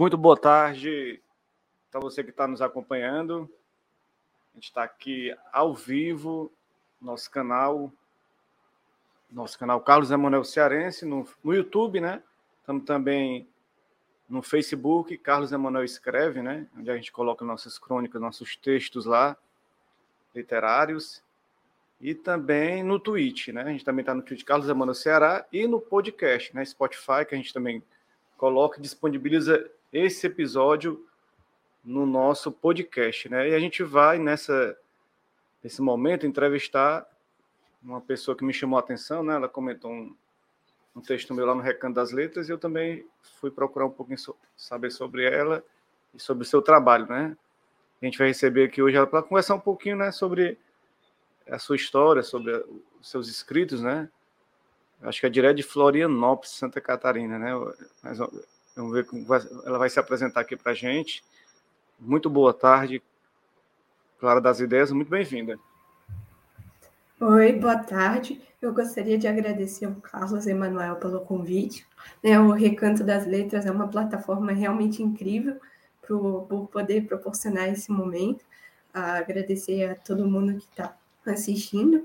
Muito boa tarde para você que está nos acompanhando. A gente está aqui ao vivo, nosso canal, nosso canal Carlos Emanuel Cearense, no, no YouTube, né? Estamos também no Facebook, Carlos Emanuel Escreve, né? Onde a gente coloca nossas crônicas, nossos textos lá, literários. E também no Twitch, né? A gente também está no Twitch Carlos Emanuel Ceará e no podcast, né? Spotify, que a gente também coloca e disponibiliza esse episódio no nosso podcast, né? E a gente vai nessa nesse momento entrevistar uma pessoa que me chamou a atenção, né? Ela comentou um, um texto meu lá no Recanto das Letras e eu também fui procurar um pouquinho so, saber sobre ela e sobre o seu trabalho, né? A gente vai receber aqui hoje ela para conversar um pouquinho, né, sobre a sua história, sobre os seus escritos, né? Acho que é direto de Florianópolis, Santa Catarina, né? Mas Vamos ver como vai, ela vai se apresentar aqui para a gente. Muito boa tarde, Clara das Ideias, muito bem-vinda. Oi, boa tarde. Eu gostaria de agradecer ao Carlos Emanuel pelo convite. Né, o Recanto das Letras é uma plataforma realmente incrível por poder proporcionar esse momento. Ah, agradecer a todo mundo que está assistindo.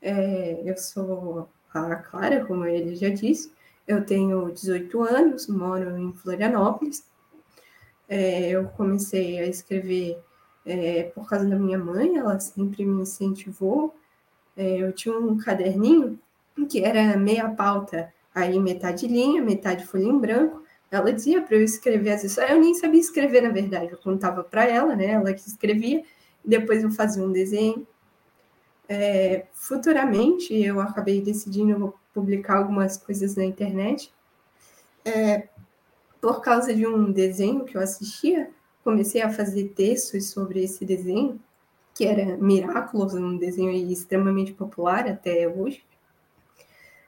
É, eu sou a Clara, como ele já disse, eu tenho 18 anos, moro em Florianópolis. É, eu comecei a escrever é, por causa da minha mãe, ela sempre me incentivou. É, eu tinha um caderninho que era meia pauta, aí metade linha, metade folha em branco. Ela dizia para eu escrever as histórias. Eu nem sabia escrever, na verdade. Eu contava para ela, né? Ela que escrevia. Depois eu fazia um desenho. É, futuramente, eu acabei decidindo publicar algumas coisas na internet. É, por causa de um desenho que eu assistia, comecei a fazer textos sobre esse desenho, que era Miraculous, um desenho extremamente popular até hoje,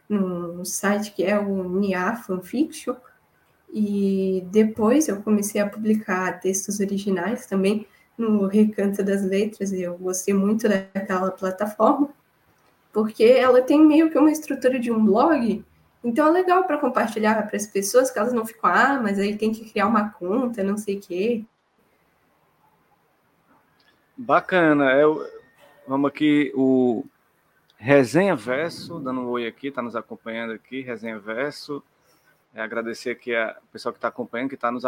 num site que é o Nia Fanfiction. E depois eu comecei a publicar textos originais também no Recanto das Letras, e eu gostei muito daquela plataforma porque ela tem meio que uma estrutura de um blog, então é legal para compartilhar para as pessoas que elas não ficam, ah, mas aí tem que criar uma conta, não sei o quê. Bacana. Eu, vamos aqui, o Resenha Verso, dando um oi aqui, está nos acompanhando aqui, Resenha Verso. É, agradecer aqui a pessoal que está acompanhando, que está nos,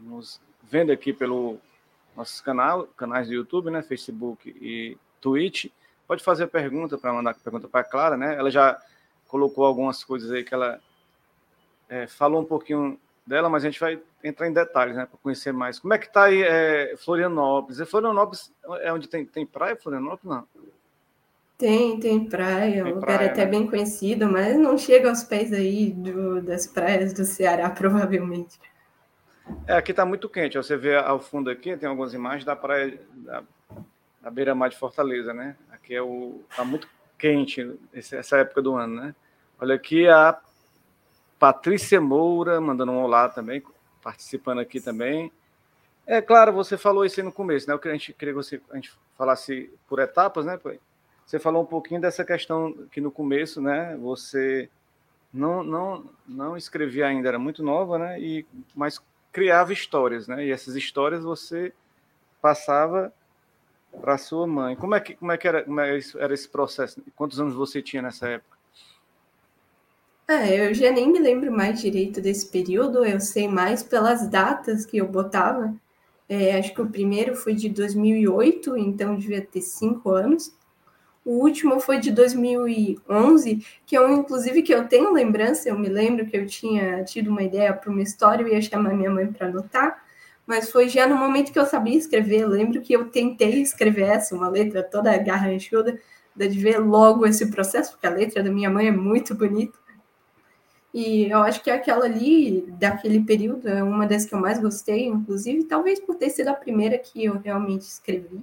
nos vendo aqui pelo nosso canal, canais do YouTube, né, Facebook e Twitch. Pode fazer pergunta para mandar pergunta para a Clara, né? Ela já colocou algumas coisas aí que ela é, falou um pouquinho dela, mas a gente vai entrar em detalhes, né, para conhecer mais. Como é que está aí é, Florianópolis? E Florianópolis é onde tem, tem praia, Florianópolis, não? Tem, tem praia, tem um lugar até né? bem conhecido, mas não chega aos pés aí do, das praias do Ceará, provavelmente. É, aqui está muito quente. Você vê ao fundo aqui, tem algumas imagens da praia da, da beira-mar de Fortaleza, né? Aqui é o tá muito quente essa época do ano, né? Olha aqui a Patrícia Moura mandando um olá também, participando aqui também. É claro, você falou isso aí no começo, né? Eu queria, a gente queria que você, a gente falasse por etapas, né? Você falou um pouquinho dessa questão que no começo, né? Você não, não, não escrevia ainda, era muito nova, né? E, mas criava histórias, né? E essas histórias você passava para sua mãe. Como é que, como é que era, como é era esse processo? Quantos anos você tinha nessa época? É, eu já nem me lembro mais direito desse período, eu sei mais pelas datas que eu botava. É, acho que o primeiro foi de 2008, então devia ter cinco anos. O último foi de 2011, que eu, inclusive, que eu tenho lembrança, eu me lembro que eu tinha tido uma ideia para uma história, eu ia chamar minha mãe para anotar, mas foi já no momento que eu sabia escrever. Eu lembro que eu tentei escrever essa, uma letra toda garranchuda, de ver logo esse processo, porque a letra da minha mãe é muito bonita. E eu acho que aquela ali, daquele período, é uma das que eu mais gostei, inclusive, talvez por ter sido a primeira que eu realmente escrevi.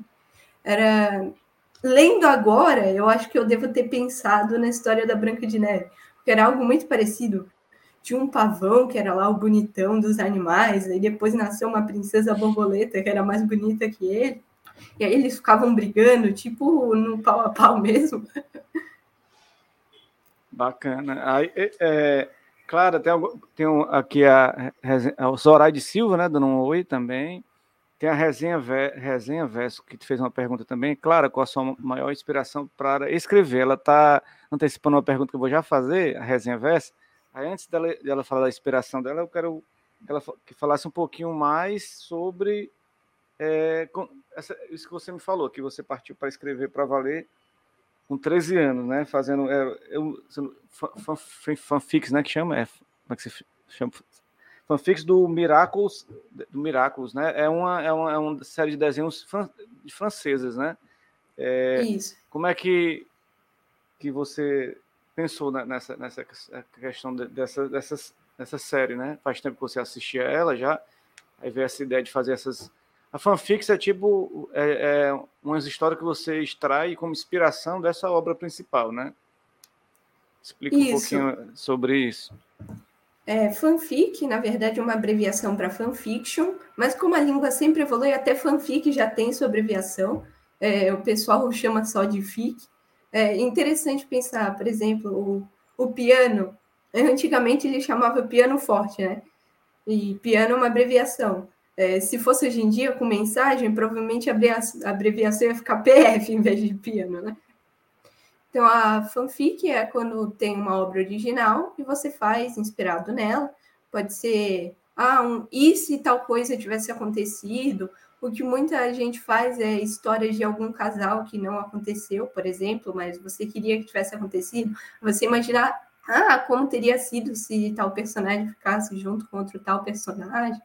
Era. Lendo agora, eu acho que eu devo ter pensado na história da Branca de Neve, porque era algo muito parecido tinha um pavão que era lá o bonitão dos animais, aí depois nasceu uma princesa borboleta que era mais bonita que ele, e aí eles ficavam brigando, tipo no pau a pau mesmo. Bacana. Aí, é, é Clara, tem, tem aqui a, a, Zoraide Silva, né, dando um oi também. Tem a Resenha, Resenha Verso, que te fez uma pergunta também. Clara, qual a sua maior inspiração para escrever? Ela está antecipando uma pergunta que eu vou já fazer, a Resenha Verso. Aí, antes dela, dela falar da inspiração dela, eu quero que ela que falasse um pouquinho mais sobre é, essa, isso que você me falou, que você partiu para escrever para valer com 13 anos, né? Fazendo é, eu, fanfics, né? Que chama? É, como é que se chama? Fanfics do Miracles, do Miracles, né? É uma, é uma, é uma série de desenhos fran, de franceses, né? É, Isso. Como é que, que você pensou nessa, nessa questão dessa, dessa, dessa série, né? Faz tempo que você assistia ela já, aí veio essa ideia de fazer essas a fanfics é tipo é, é umas histórias que você extrai como inspiração dessa obra principal, né? Explica isso. um pouquinho sobre isso. É, fanfic, na verdade, é uma abreviação para fanfiction, mas como a língua sempre evolui, até fanfic já tem sua abreviação. É, o pessoal chama só de fic. É interessante pensar, por exemplo, o, o piano. Antigamente ele chamava piano forte, né? E piano é uma abreviação. É, se fosse hoje em dia com mensagem, provavelmente a abreviação ia ficar PF em vez de piano, né? Então, a fanfic é quando tem uma obra original e você faz inspirado nela. Pode ser, ah, um, e se tal coisa tivesse acontecido? O que muita gente faz é histórias de algum casal que não aconteceu, por exemplo, mas você queria que tivesse acontecido. Você imaginar, ah, como teria sido se tal personagem ficasse junto com outro tal personagem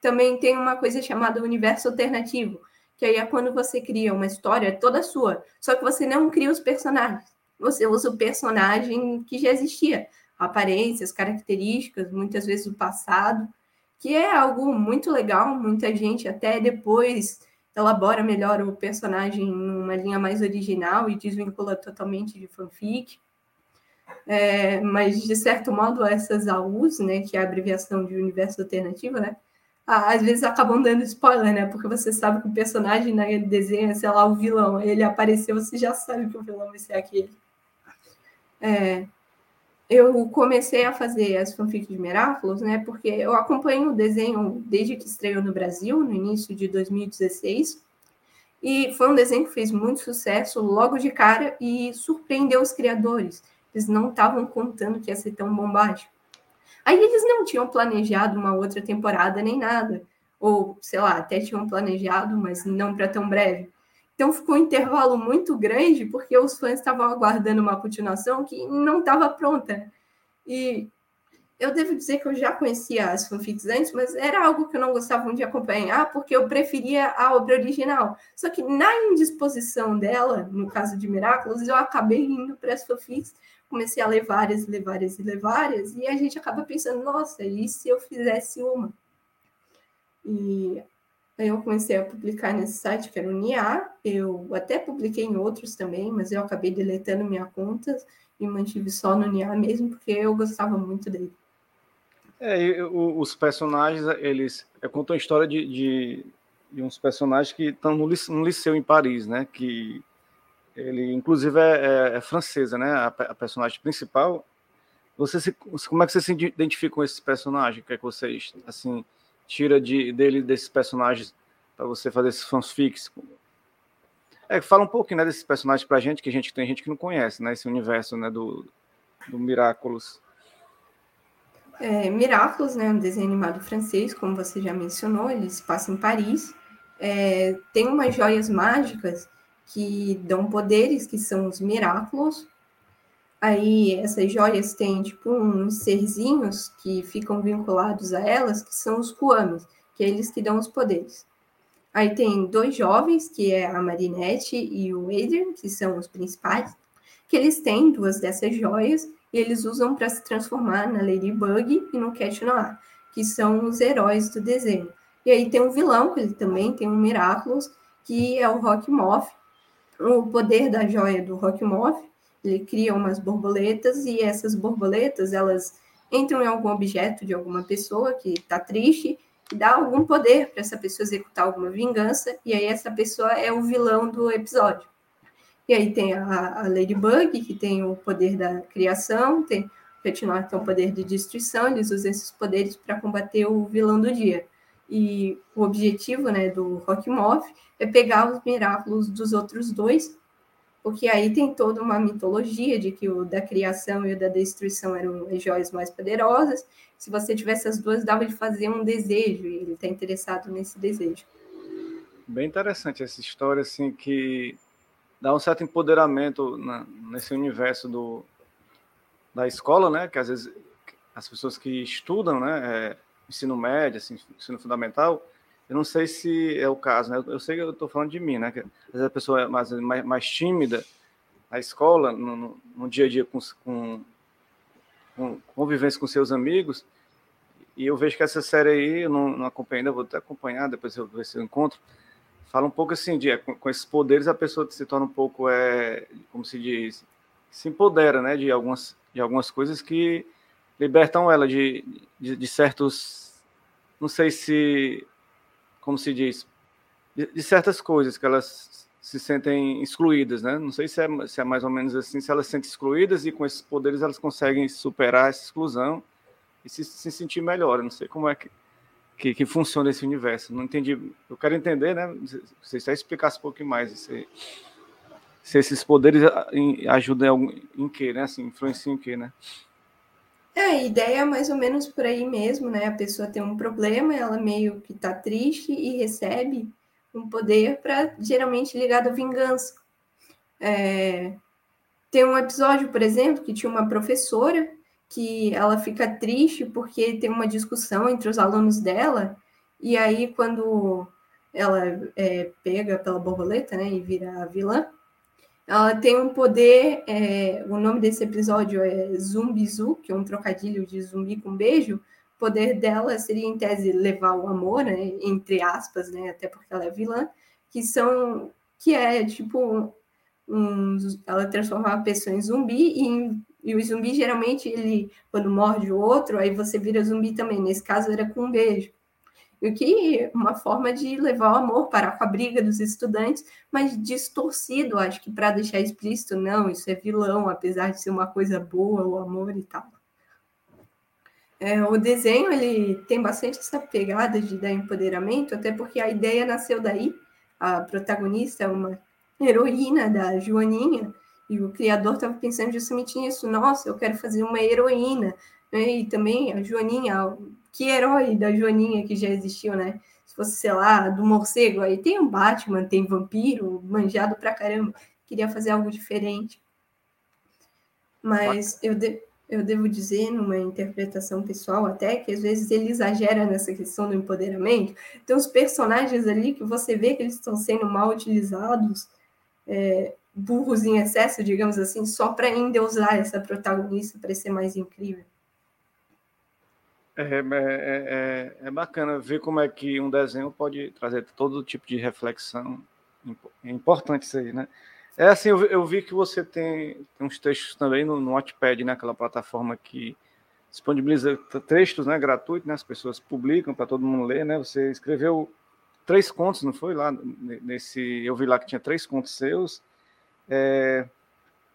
também tem uma coisa chamada universo alternativo, que aí é quando você cria uma história toda sua, só que você não cria os personagens. Você usa o personagem que já existia, aparências, características, muitas vezes o passado, que é algo muito legal, muita gente até depois elabora melhor o personagem numa linha mais original e desvincula totalmente de fanfic. É, mas, de certo modo, essas AUs, né, que é a abreviação de universo alternativo, né, às vezes acabam dando spoiler, né? Porque você sabe que o personagem na né, desenho, sei lá, o vilão, ele apareceu, você já sabe que o vilão vai ser aquele. É, eu comecei a fazer as fanfics de Miraculous, né? Porque eu acompanho o desenho desde que estreou no Brasil, no início de 2016. E foi um desenho que fez muito sucesso logo de cara e surpreendeu os criadores. Eles não estavam contando que ia ser tão bombástico. Aí eles não tinham planejado uma outra temporada nem nada. Ou, sei lá, até tinham planejado, mas não para tão breve. Então ficou um intervalo muito grande, porque os fãs estavam aguardando uma continuação que não estava pronta. E eu devo dizer que eu já conhecia as fanfics antes, mas era algo que eu não gostava de acompanhar, porque eu preferia a obra original. Só que na indisposição dela, no caso de Miraculous, eu acabei indo para as fanfics, comecei a ler várias, ler várias e ler várias, e a gente acaba pensando, nossa, e se eu fizesse uma? E eu comecei a publicar nesse site que era o NIA, eu até publiquei em outros também, mas eu acabei deletando minha conta e mantive só no NIA mesmo, porque eu gostava muito dele. É, os personagens, eles contam a história de, de, de uns personagens que estão no, no liceu em Paris, né? Que ele, inclusive, é, é, é francesa, né? A, a, personagem principal. Você se, como é que você se identifica com esse personagem? O que é que você assim tira de dele desses personagens para você fazer esses fanfics? É, fala um pouquinho né, desses personagens para a gente, que a gente tem gente que não conhece, né? Esse universo, né? Do, do Miraculous. É, Miraculous, né? Um desenho animado francês, como você já mencionou, ele se passa em Paris. É, tem umas joias mágicas que dão poderes, que são os Miraculous. Aí essas joias têm tipo uns serzinhos que ficam vinculados a elas, que são os Kuamis, que é eles que dão os poderes. Aí tem dois jovens, que é a Marinette e o Adrian, que são os principais, que eles têm duas dessas joias e eles usam para se transformar na Ladybug e no Cat Noir, que são os heróis do desenho. E aí tem um vilão, que ele também tem um Miraculous, que é o Rock Moth, o poder da joia do Rockmoth, ele cria umas borboletas e essas borboletas, elas entram em algum objeto de alguma pessoa que está triste e dá algum poder para essa pessoa executar alguma vingança, e aí essa pessoa é o vilão do episódio. E aí tem a, a Ladybug, que tem o poder da criação, tem Retinol tem o poder de destruição, eles usam esses poderes para combater o vilão do dia. E o objetivo né, do Rockmov é pegar os Miraculous dos outros dois, porque aí tem toda uma mitologia de que o da criação e o da destruição eram as joias mais poderosas. Se você tivesse as duas, dava de fazer um desejo, e ele está interessado nesse desejo. Bem interessante essa história, assim, que dá um certo empoderamento na, nesse universo do, da escola, né? Que às vezes as pessoas que estudam, né? É, ensino médio, assim, ensino fundamental, eu não sei se é o caso, né? Eu sei que eu estou falando de mim, né? Que a pessoa é mais, mais, mais tímida na escola, no, no, no, dia a dia com, com, com convivência com seus amigos, e eu vejo que essa série aí, eu não, não acompanhei ainda, vou até acompanhar, depois eu ver se eu encontro, fala um pouco assim, de, com, com, esses poderes a pessoa se torna um pouco, é, como se diz, se empodera, né, de algumas, de algumas coisas que libertam ela de, de, de certos, não sei se, como se diz, de, de, certas coisas que elas se sentem excluídas, né? Não sei se é, se é mais ou menos assim, se elas se sentem excluídas e com esses poderes elas conseguem superar essa exclusão e se, se sentir melhor. Eu não sei como é que que, que funciona esse universo. Não entendi. Eu quero entender, né? Você explicasse um pouquinho mais se, se esses poderes ajudam em, em quê, né? Assim, influenciam em quê, né? É, a ideia é mais ou menos por aí mesmo, né? A pessoa tem um problema, ela meio que tá triste e recebe um poder para geralmente ligado à vingança. É... Tem um episódio, por exemplo, que tinha uma professora que ela fica triste porque tem uma discussão entre os alunos dela, e aí quando ela é pega pela borboleta, né, e vira a vilã, ela tem um poder, é, o nome desse episódio é Zumbizu, que é um trocadilho de zumbi com beijo, o poder dela seria, em tese, levar o amor, né, entre aspas, né, até porque ela é vilã, que são, que é, tipo, um, ela transforma a pessoa em zumbi e e o zumbi, geralmente, ele, quando morde o outro, aí você vira zumbi também. Nesse caso, era com um beijo. O que uma forma de levar o amor, parar com a briga dos estudantes, mas distorcido, acho que para deixar explícito, não, isso é vilão, apesar de ser uma coisa boa, o amor e tal. É, o desenho ele tem bastante essa pegada de dar empoderamento, até porque a ideia nasceu daí. A protagonista é uma heroína da Joaninha, e o criador estava pensando justamente nisso. Nossa, eu quero fazer uma heroína. Né? E também a Joaninha, que herói da Joaninha que já existiu, né? Se fosse, sei lá, do morcego, aí tem um Batman, tem vampiro, manjado pra caramba. Queria fazer algo diferente. Mas eu, de, eu devo dizer, numa interpretação pessoal até, que às vezes ele exagera nessa questão do empoderamento. Tem uns personagens ali que você vê que eles estão sendo mal utilizados. É, burros em excesso, digamos assim, só para endeusar essa protagonista para ser mais incrível. É, é, é, é, bacana ver como é que um desenho pode trazer todo tipo de reflexão. É importante isso aí, né? É assim, eu, eu vi que você tem, tem, uns textos também no, no Wattpad, né? Aquela plataforma que disponibiliza textos né, gratuitos, né? As pessoas publicam para todo mundo ler, né? Você escreveu três contos, não foi? Lá nesse... Eu vi lá que tinha três contos seus é,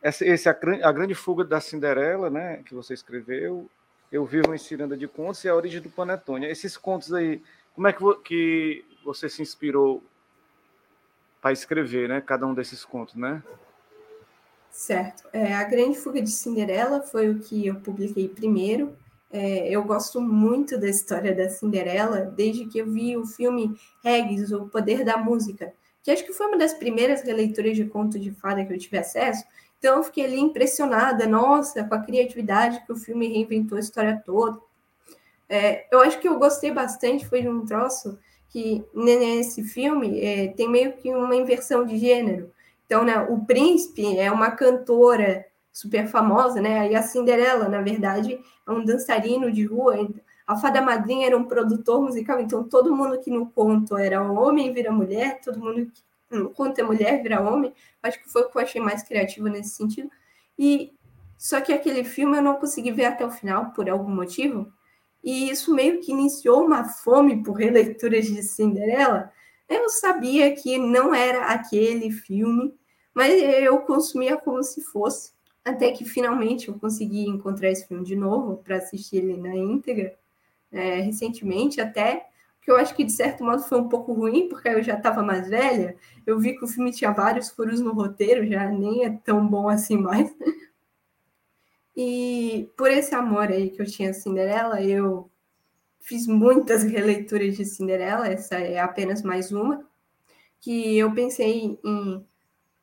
essa, esse, a, a, Grande Fuga da Cinderela, né, que você escreveu, Eu Vivo em Ciranda de Contos e A Origem do Panetone. Esses contos aí, como é que, que você se inspirou para escrever, né, cada um desses contos, né? Certo. É, a Grande Fuga de Cinderela foi o que eu publiquei primeiro. É, eu gosto muito da história da Cinderela desde que eu vi o filme Regis, O Poder da Música, que acho que foi uma das primeiras releituras de conto de fada que eu tive acesso. Então fiquei ali impressionada, nossa, com a criatividade que o filme reinventou a história toda. É, eu acho que eu gostei bastante, foi de um troço que nesse filme é, tem meio que uma inversão de gênero. Então, né, o príncipe é uma cantora super famosa, né? E a Cinderela, na verdade, é um dançarino de rua. A Fada Madrinha era um produtor musical, então todo mundo que no conto era homem vira mulher, todo mundo que conto é mulher vira homem. Acho que foi o que eu achei mais criativo nesse sentido. E só que aquele filme eu não consegui ver até o final por algum motivo. E isso meio que iniciou uma fome por releituras de Cinderela. Eu sabia que não era aquele filme, mas eu consumia como se fosse. Até que finalmente eu consegui encontrar esse filme de novo para assistir ele na íntegra, é, recentemente até, que eu acho que de certo modo foi um pouco ruim, porque eu já estava mais velha, eu vi que o filme tinha vários furos no roteiro, já nem é tão bom assim mais. E por esse amor aí que eu tinha a Cinderela, eu fiz muitas releituras de Cinderela, essa é apenas mais uma, que eu pensei em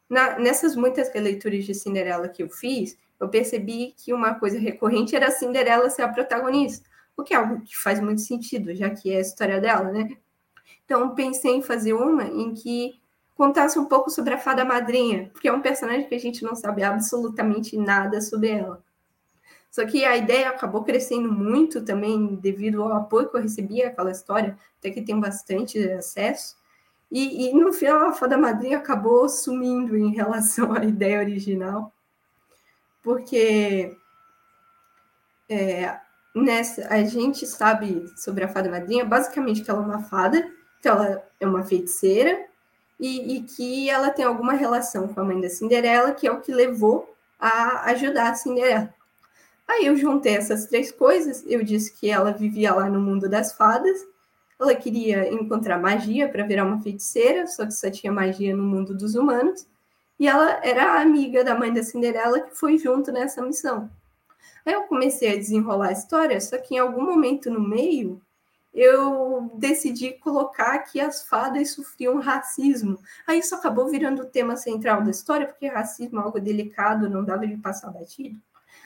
na, nessas muitas releituras de Cinderela que eu fiz, eu percebi que uma coisa recorrente era a Cinderela ser a protagonista, o que é algo que faz muito sentido, já que é a história dela, né? Então, pensei em fazer uma em que contasse um pouco sobre a fada madrinha, porque é um personagem que a gente não sabe absolutamente nada sobre ela. Só que a ideia acabou crescendo muito também devido ao apoio que eu recebi àquela história, até que tem bastante acesso. E, e, no final, a Fada Madrinha acabou sumindo em relação à ideia original, porque é, nessa, a gente sabe sobre a Fada Madrinha, basicamente que ela é uma fada, que ela é uma feiticeira, e, e que ela tem alguma relação com a mãe da Cinderela, que é o que levou a ajudar a Cinderela. Aí eu juntei essas três coisas, eu disse que ela vivia lá no mundo das fadas, ela queria encontrar magia para virar uma feiticeira, só que só tinha magia no mundo dos humanos. E ela era amiga da mãe da Cinderela que foi junto nessa missão. Aí eu comecei a desenrolar a história, só que em algum momento no meio eu decidi colocar que as fadas sofriam racismo. Aí isso acabou virando o tema central da história, porque racismo é algo delicado, não dava de passar batido.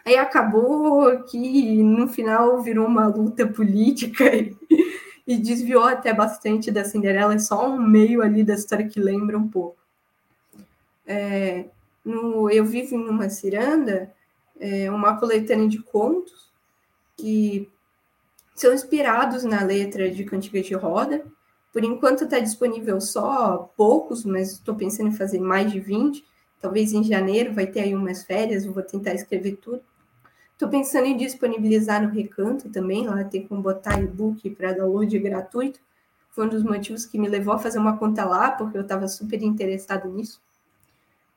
Aí acabou que no final virou uma luta política e e desviou até bastante da Cinderela, é só um meio ali da história que lembra um pouco. É, no, eu vivo em uma ciranda, é, uma coletânea de contos que são inspirados na letra de Cantigas de Roda. Por enquanto está disponível só poucos, mas estou pensando em fazer mais de 20. Talvez em janeiro vai ter aí umas férias, eu vou tentar escrever tudo. Estou pensando em disponibilizar no Recanto também, lá tem como botar e-book para download gratuito. Foi um dos motivos que me levou a fazer uma conta lá, porque eu estava super interessado nisso.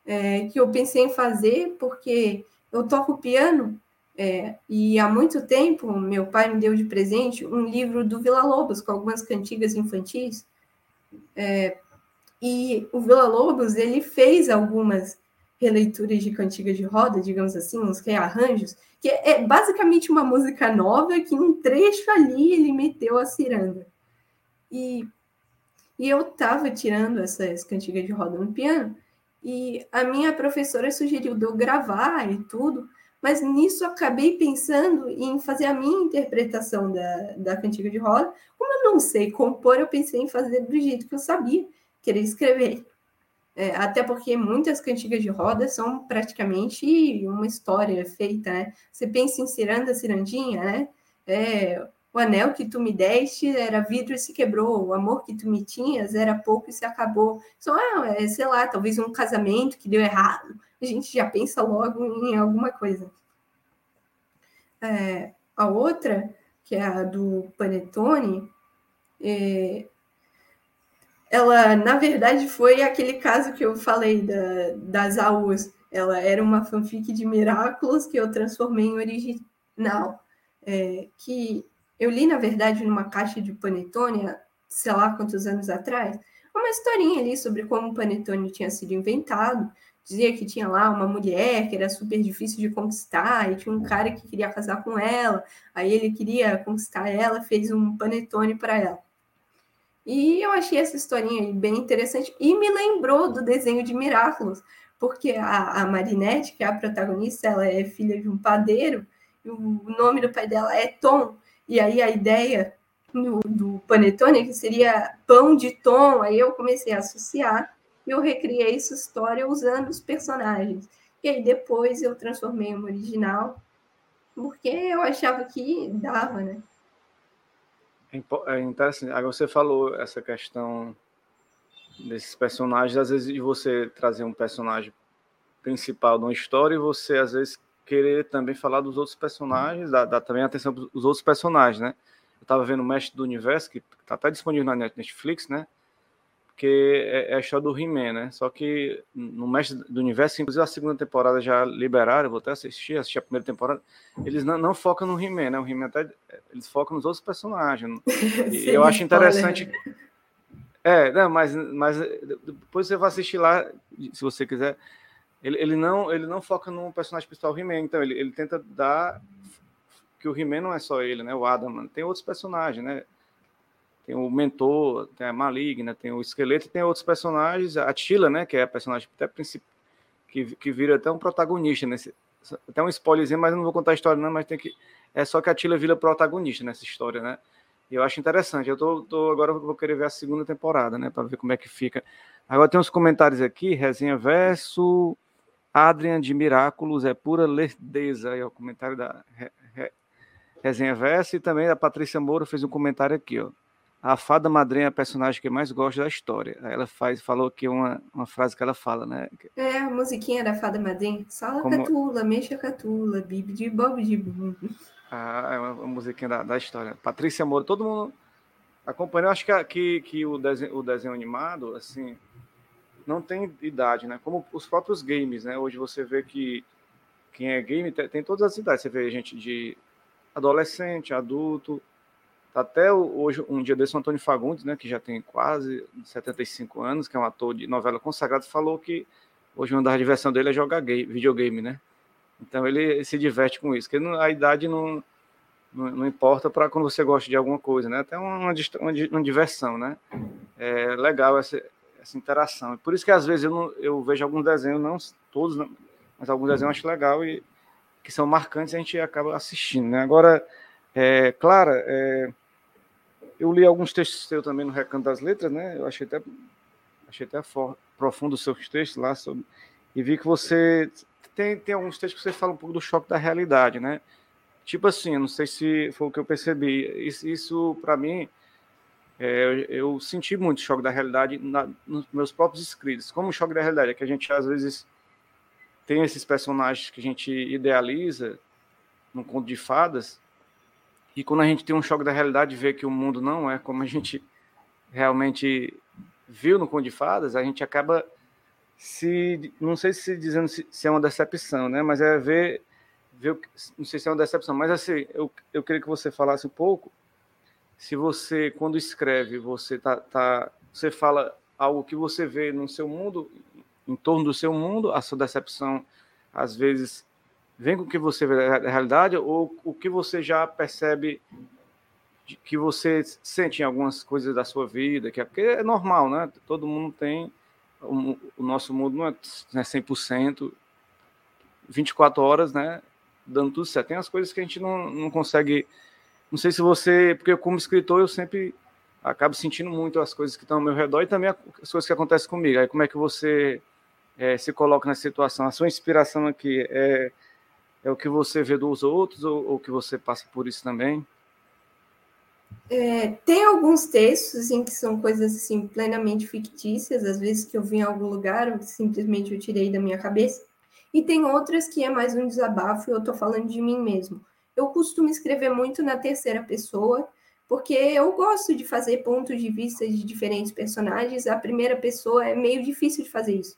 É, que eu pensei em fazer porque eu toco piano é, e há muito tempo meu pai me deu de presente um livro do Vila Lobos com algumas cantigas infantis. É, e o Vila Lobos ele fez algumas releituras de cantigas de roda, digamos assim, uns rearranjos, que é basicamente uma música nova que um trecho ali ele meteu a ciranda. E, e eu estava tirando essas cantigas de roda no piano, e a minha professora sugeriu de eu gravar e tudo, mas nisso acabei pensando em fazer a minha interpretação da, da cantiga de roda. Como eu não sei compor, eu pensei em fazer do jeito que eu sabia, querer escrever. É, até porque muitas cantigas de roda são praticamente uma história feita, né? Você pensa em ciranda, cirandinha, né? É, o anel que tu me deste era vidro e se quebrou, o amor que tu me tinhas era pouco e se acabou. Só, é, sei lá, talvez um casamento que deu errado. A gente já pensa logo em alguma coisa. É, a outra, que é a do Panetone, é, ela, na verdade, foi aquele caso que eu falei da, das AUs. Ela era uma fanfic de Miraculous que eu transformei em original. É, que eu li, na verdade, numa caixa de panetone, sei lá quantos anos atrás, uma historinha ali sobre como o panetone tinha sido inventado. Dizia que tinha lá uma mulher que era super difícil de conquistar, e tinha um cara que queria casar com ela, aí ele queria conquistar ela, fez um panetone para ela. E eu achei essa historinha bem interessante e me lembrou do desenho de Miraculous, porque a, a Marinette, que é a protagonista, ela é filha de um padeiro, e o nome do pai dela é Tom, e aí a ideia do, do panetone que seria pão de Tom, aí eu comecei a associar e eu recriei essa história usando os personagens. E aí depois eu transformei no original, porque eu achava que dava, né? É, é interessante. Agora você falou essa questão desses personagens, às vezes de você trazer um personagem principal de uma história e você às vezes querer também falar dos outros personagens, dar, dar também atenção para os outros personagens, né? Eu estava vendo o Mestre do Universo, que está até disponível na Netflix, né? porque é, é a história do He-Man, né? Só que no Mestre do Universo, inclusive a segunda temporada já liberaram, vou até assistir, assistir a primeira temporada, eles não, não focam no He-Man, né? O He-Man até, eles focam nos outros personagens. E eu acho interessante... É, não, mas, mas depois você vai assistir lá, se você quiser. Ele, ele, não, ele não foca no personagem principal, He-Man, então ele, ele tenta dar que o He-Man não é só ele, né? O Adam, tem outros personagens, né? tem o mentor, tem a maligna, tem o esqueleto, tem outros personagens, a Tila, né, que é a personagem até principal, que, que vira até um protagonista nesse, até um spoilerzinho, mas eu não vou contar a história não, mas tem que é só que a Tila vira protagonista nessa história, né? E eu acho interessante. Eu tô, tô agora vou querer ver a segunda temporada, né, para ver como é que fica. Agora tem uns comentários aqui, resenha verso Adrian de Miraculous é pura lerdeza, aí é o comentário da re, re, resenha verso e também a Patrícia Moura fez um comentário aqui, ó. A fada madrinha é a personagem que mais gosta da história. Ela faz, falou aqui uma, uma frase que ela fala, né? É, a musiquinha da fada madrinha. Sala Como... catula, mexa catula, bibi de bob de bum. Ah, é uma, uma musiquinha da, da história. Patrícia Moura, todo mundo acompanhou. Acho que, que, que o, desenho, o desenho animado, assim, não tem idade, né? Como os próprios games, né? Hoje você vê que quem é game tem, todas as idades. Você vê gente de adolescente, adulto, até hoje, um dia desse, o Antônio Fagundes, né, que já tem quase 75 anos, que é um ator de novela consagrado, falou que hoje uma das diversões dele é jogar game, videogame, né? Então ele se diverte com isso, porque a idade não, não, não importa para quando você gosta de alguma coisa, né? Até uma, uma, uma diversão, né? É legal essa, essa interação. Por isso que às vezes eu, não, eu vejo alguns desenhos, não todos, mas alguns desenhos eu acho legal e que são marcantes a gente acaba assistindo, né? Agora, é, Clara, é, eu li alguns textos seus também no Recanto das Letras, né? Eu achei até, achei até for, profundo os seus textos lá sobre, e vi que você tem, tem alguns textos que você fala um pouco do choque da realidade, né? Tipo assim, não sei se foi o que eu percebi. Isso, isso para mim, é, eu senti muito choque da realidade na, nos meus próprios escritos. Como choque da realidade é que a gente às vezes tem esses personagens que a gente idealiza num conto de fadas e quando a gente tem um choque da realidade, vê que o mundo não é como a gente realmente viu no Conde de Fadas, a gente acaba se, não sei se dizendo se, se é uma decepção, né? Mas é ver, ver, não sei se é uma decepção, mas assim, eu, eu queria que você falasse um pouco, se você, quando escreve, você tá, tá você fala algo que você vê no seu mundo, em torno do seu mundo, a sua decepção, às vezes, vem com o que você vê da realidade ou o que você já percebe que você sente em algumas coisas da sua vida, que é, porque é normal, né? Todo mundo tem, o, o nosso mundo não é 100%, 24 horas, né? Dando tudo certo. Tem as coisas que a gente não, não consegue, não sei se você, porque como escritor eu sempre acabo sentindo muito as coisas que estão ao meu redor e também as coisas que acontecem comigo. Aí como é que você é, se coloca nessa situação? A sua inspiração aqui é é o que você vê dos outros ou o que você passa por isso também? É, tem alguns textos em que são coisas assim plenamente fictícias, às vezes que eu vi em algum lugar ou simplesmente eu tirei da minha cabeça. E tem outras que é mais um desabafo e eu estou falando de mim mesmo. Eu costumo escrever muito na terceira pessoa, porque eu gosto de fazer pontos de vista de diferentes personagens. A primeira pessoa é meio difícil de fazer isso.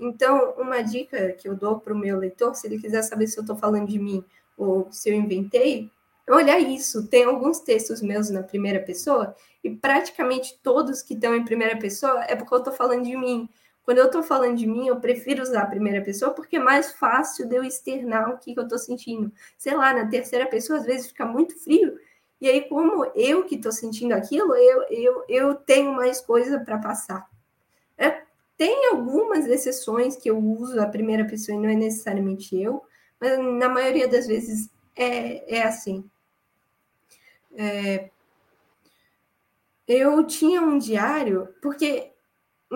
Então, uma dica que eu dou para o meu leitor, se ele quiser saber se eu estou falando de mim ou se eu inventei, olha isso. Tem alguns textos meus na primeira pessoa e praticamente todos que estão em primeira pessoa é porque eu estou falando de mim. Quando eu estou falando de mim, eu prefiro usar a primeira pessoa porque é mais fácil de eu externar o que, que eu estou sentindo. Sei lá, na terceira pessoa, às vezes fica muito frio. E aí, como eu que estou sentindo aquilo, eu, eu, eu tenho mais coisa para passar. É tem algumas exceções que eu uso a primeira pessoa e não é necessariamente eu, mas na maioria das vezes é, é assim. É, eu tinha um diário, porque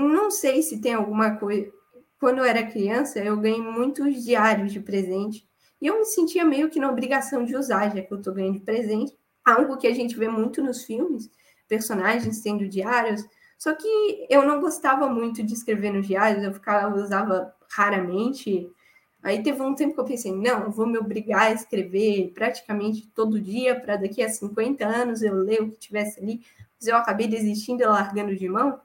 não sei se tem alguma coisa. Quando eu era criança, eu ganhei muitos diários de presente. E eu me sentia meio que na obrigação de usar, já que eu estou ganhando de presente. Algo que a gente vê muito nos filmes, personagens tendo diários, só que eu não gostava muito de escrever nos diários, eu ficava, usava raramente. Aí teve um tempo que eu pensei, não, eu vou me obrigar a escrever praticamente todo dia para daqui a 50 anos eu ler o que tivesse ali. Mas eu acabei desistindo e largando de mão,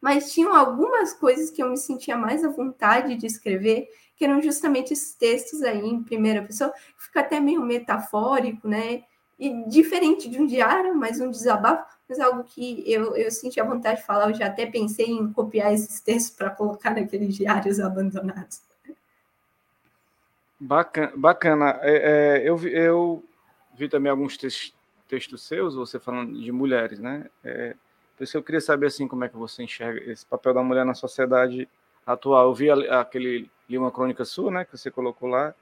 mas tinham algumas coisas que eu me sentia mais à vontade de escrever, que eram justamente esses textos aí em primeira pessoa, fica até meio metafórico, né? E diferente de um diário, mas um desabafo, mas algo que eu, eu senti a vontade de falar, eu já até pensei em copiar esses textos para colocar naqueles diários abandonados. Bacana, bacana. É, é, eu, vi, eu vi também alguns textos, textos seus, você falando de mulheres, né? É, por isso eu queria saber assim como é que você enxerga esse papel da mulher na sociedade atual. Eu vi aquele li uma crônica sua, né, que você colocou lá,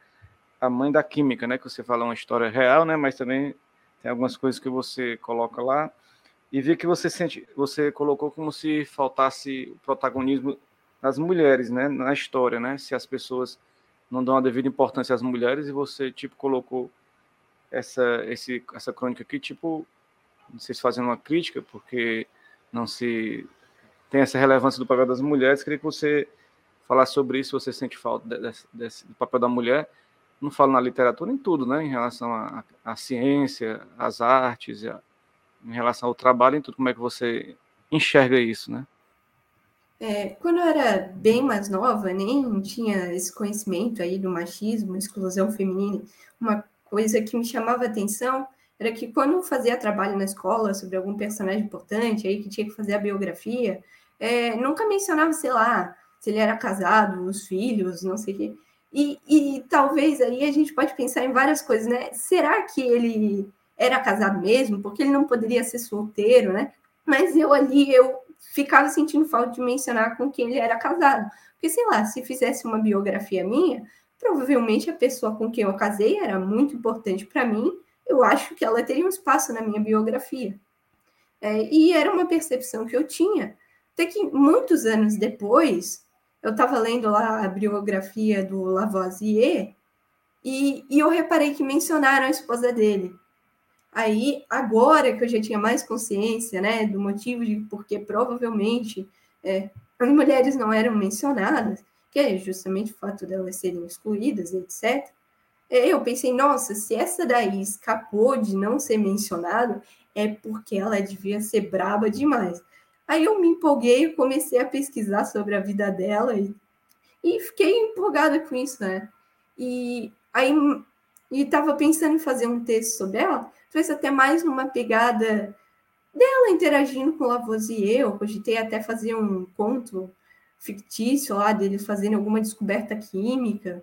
a mãe da química, né, que você fala uma história real, né, mas também tem algumas coisas que você coloca lá e vi que você sente, você colocou como se faltasse o protagonismo das mulheres, né, na história, né, se as pessoas não dão a devida importância às mulheres e você tipo colocou essa esse essa crônica aqui tipo não sei se fazendo uma crítica porque não se tem essa relevância do papel das mulheres. Queria que você falasse sobre isso você sente falta desse, desse, do papel da mulher. Não falo na literatura em tudo né em relação à ciência às artes a, em relação ao trabalho em tudo. Como é que você enxerga isso né? É, quando eu era bem mais nova, nem tinha esse conhecimento aí do machismo, exclusão feminina. Uma coisa que me chamava atenção era que quando fazia trabalho na escola sobre algum personagem importante aí que tinha que fazer a biografia, é, nunca mencionava, sei lá, se ele era casado, os filhos, não sei o quê. E, e talvez aí a gente pode pensar em várias coisas, né? Será que ele era casado mesmo? Porque ele não poderia ser solteiro, né? Mas eu ali, eu ficava sentindo falta de mencionar com quem ele era casado. Porque, sei lá, se fizesse uma biografia minha, provavelmente a pessoa com quem eu casei era muito importante para mim. Eu acho que ela teria um espaço na minha biografia. É, e era uma percepção que eu tinha. Até que muitos anos depois, eu estava lendo lá a biografia do Lavoisier e, e eu reparei que mencionaram a esposa dele. Aí, agora que eu já tinha mais consciência, né, do motivo de porque provavelmente é, as mulheres não eram mencionadas, que é justamente o fato delas serem excluídas, etc. É, eu pensei, nossa, se essa daí escapou de não ser mencionada, é porque ela devia ser braba demais. Aí eu me empolguei, comecei a pesquisar sobre a vida dela e, e fiquei empolgada com isso, né? E aí e estava pensando em fazer um texto sobre ela, fez até mais numa pegada dela interagindo com Lavoisier, eu cogitei até fazer um conto fictício lá deles fazendo alguma descoberta química,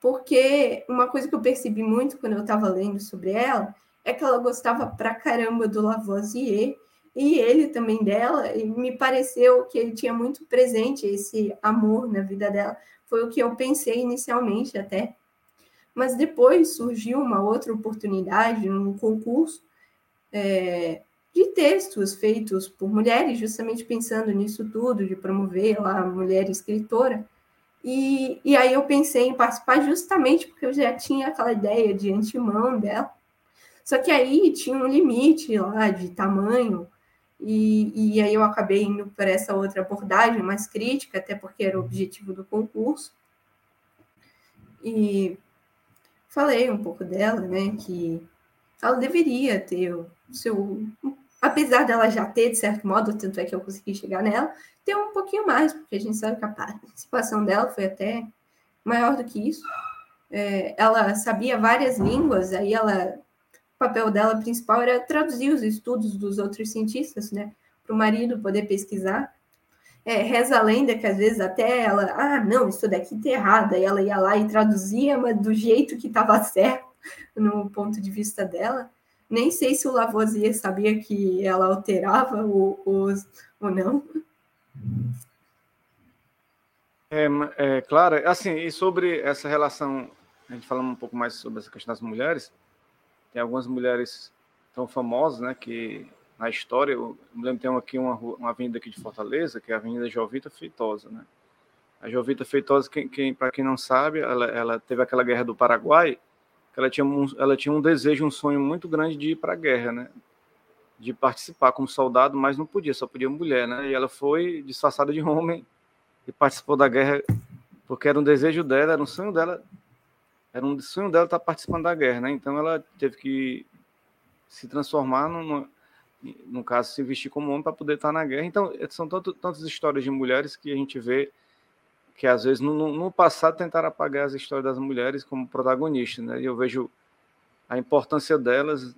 porque uma coisa que eu percebi muito quando eu estava lendo sobre ela é que ela gostava pra caramba do Lavoisier e ele também dela, e me pareceu que ele tinha muito presente esse amor na vida dela. Foi o que eu pensei inicialmente até mas depois surgiu uma outra oportunidade num concurso é, de textos feitos por mulheres, justamente pensando nisso tudo, de promover lá a mulher escritora. E, e aí eu pensei em participar justamente porque eu já tinha aquela ideia de antemão dela. Só que aí tinha um limite lá de tamanho, e, e aí eu acabei indo por essa outra abordagem mais crítica, até porque era o objetivo do concurso. E falei um pouco dela, né, que ela deveria ter o seu, apesar dela já ter de certo modo, tanto é que eu consegui chegar nela, ter um pouquinho mais, porque a gente sabe que a participação dela foi até maior do que isso. É, ela sabia várias línguas, aí ela, o papel dela principal era traduzir os estudos dos outros cientistas, né, para o marido poder pesquisar é, reza a lenda que às vezes até ela, ah, não, isso daqui tá errado, e ela ia lá e traduzia, mas do jeito que estava certo, no ponto de vista dela. Nem sei se o Lavoisier sabia que ela alterava ou, ou, ou não. É, é, claro, assim, e sobre essa relação, a gente falando um pouco mais sobre essa questão das mulheres, tem algumas mulheres tão famosas, né, que na história, eu me lembro tem aqui uma, uma avenida aqui de Fortaleza, que é a Avenida Jovita Feitosa, né? A Jovita Feitosa, quem, quem para quem não sabe, ela, ela, teve aquela guerra do Paraguai, ela tinha, um, ela tinha um desejo, um sonho muito grande de ir para a guerra, né? De participar como soldado, mas não podia, só podia mulher, né? E ela foi disfarçada de homem e participou da guerra porque era um desejo dela, era um sonho dela, era um sonho dela estar participando da guerra, né? Então ela teve que se transformar numa no caso, se vestir como homem para poder estar na guerra. Então, são tantas histórias de mulheres que a gente vê que, às vezes, no, no passado tentaram apagar as histórias das mulheres como protagonistas, né? E eu vejo a importância delas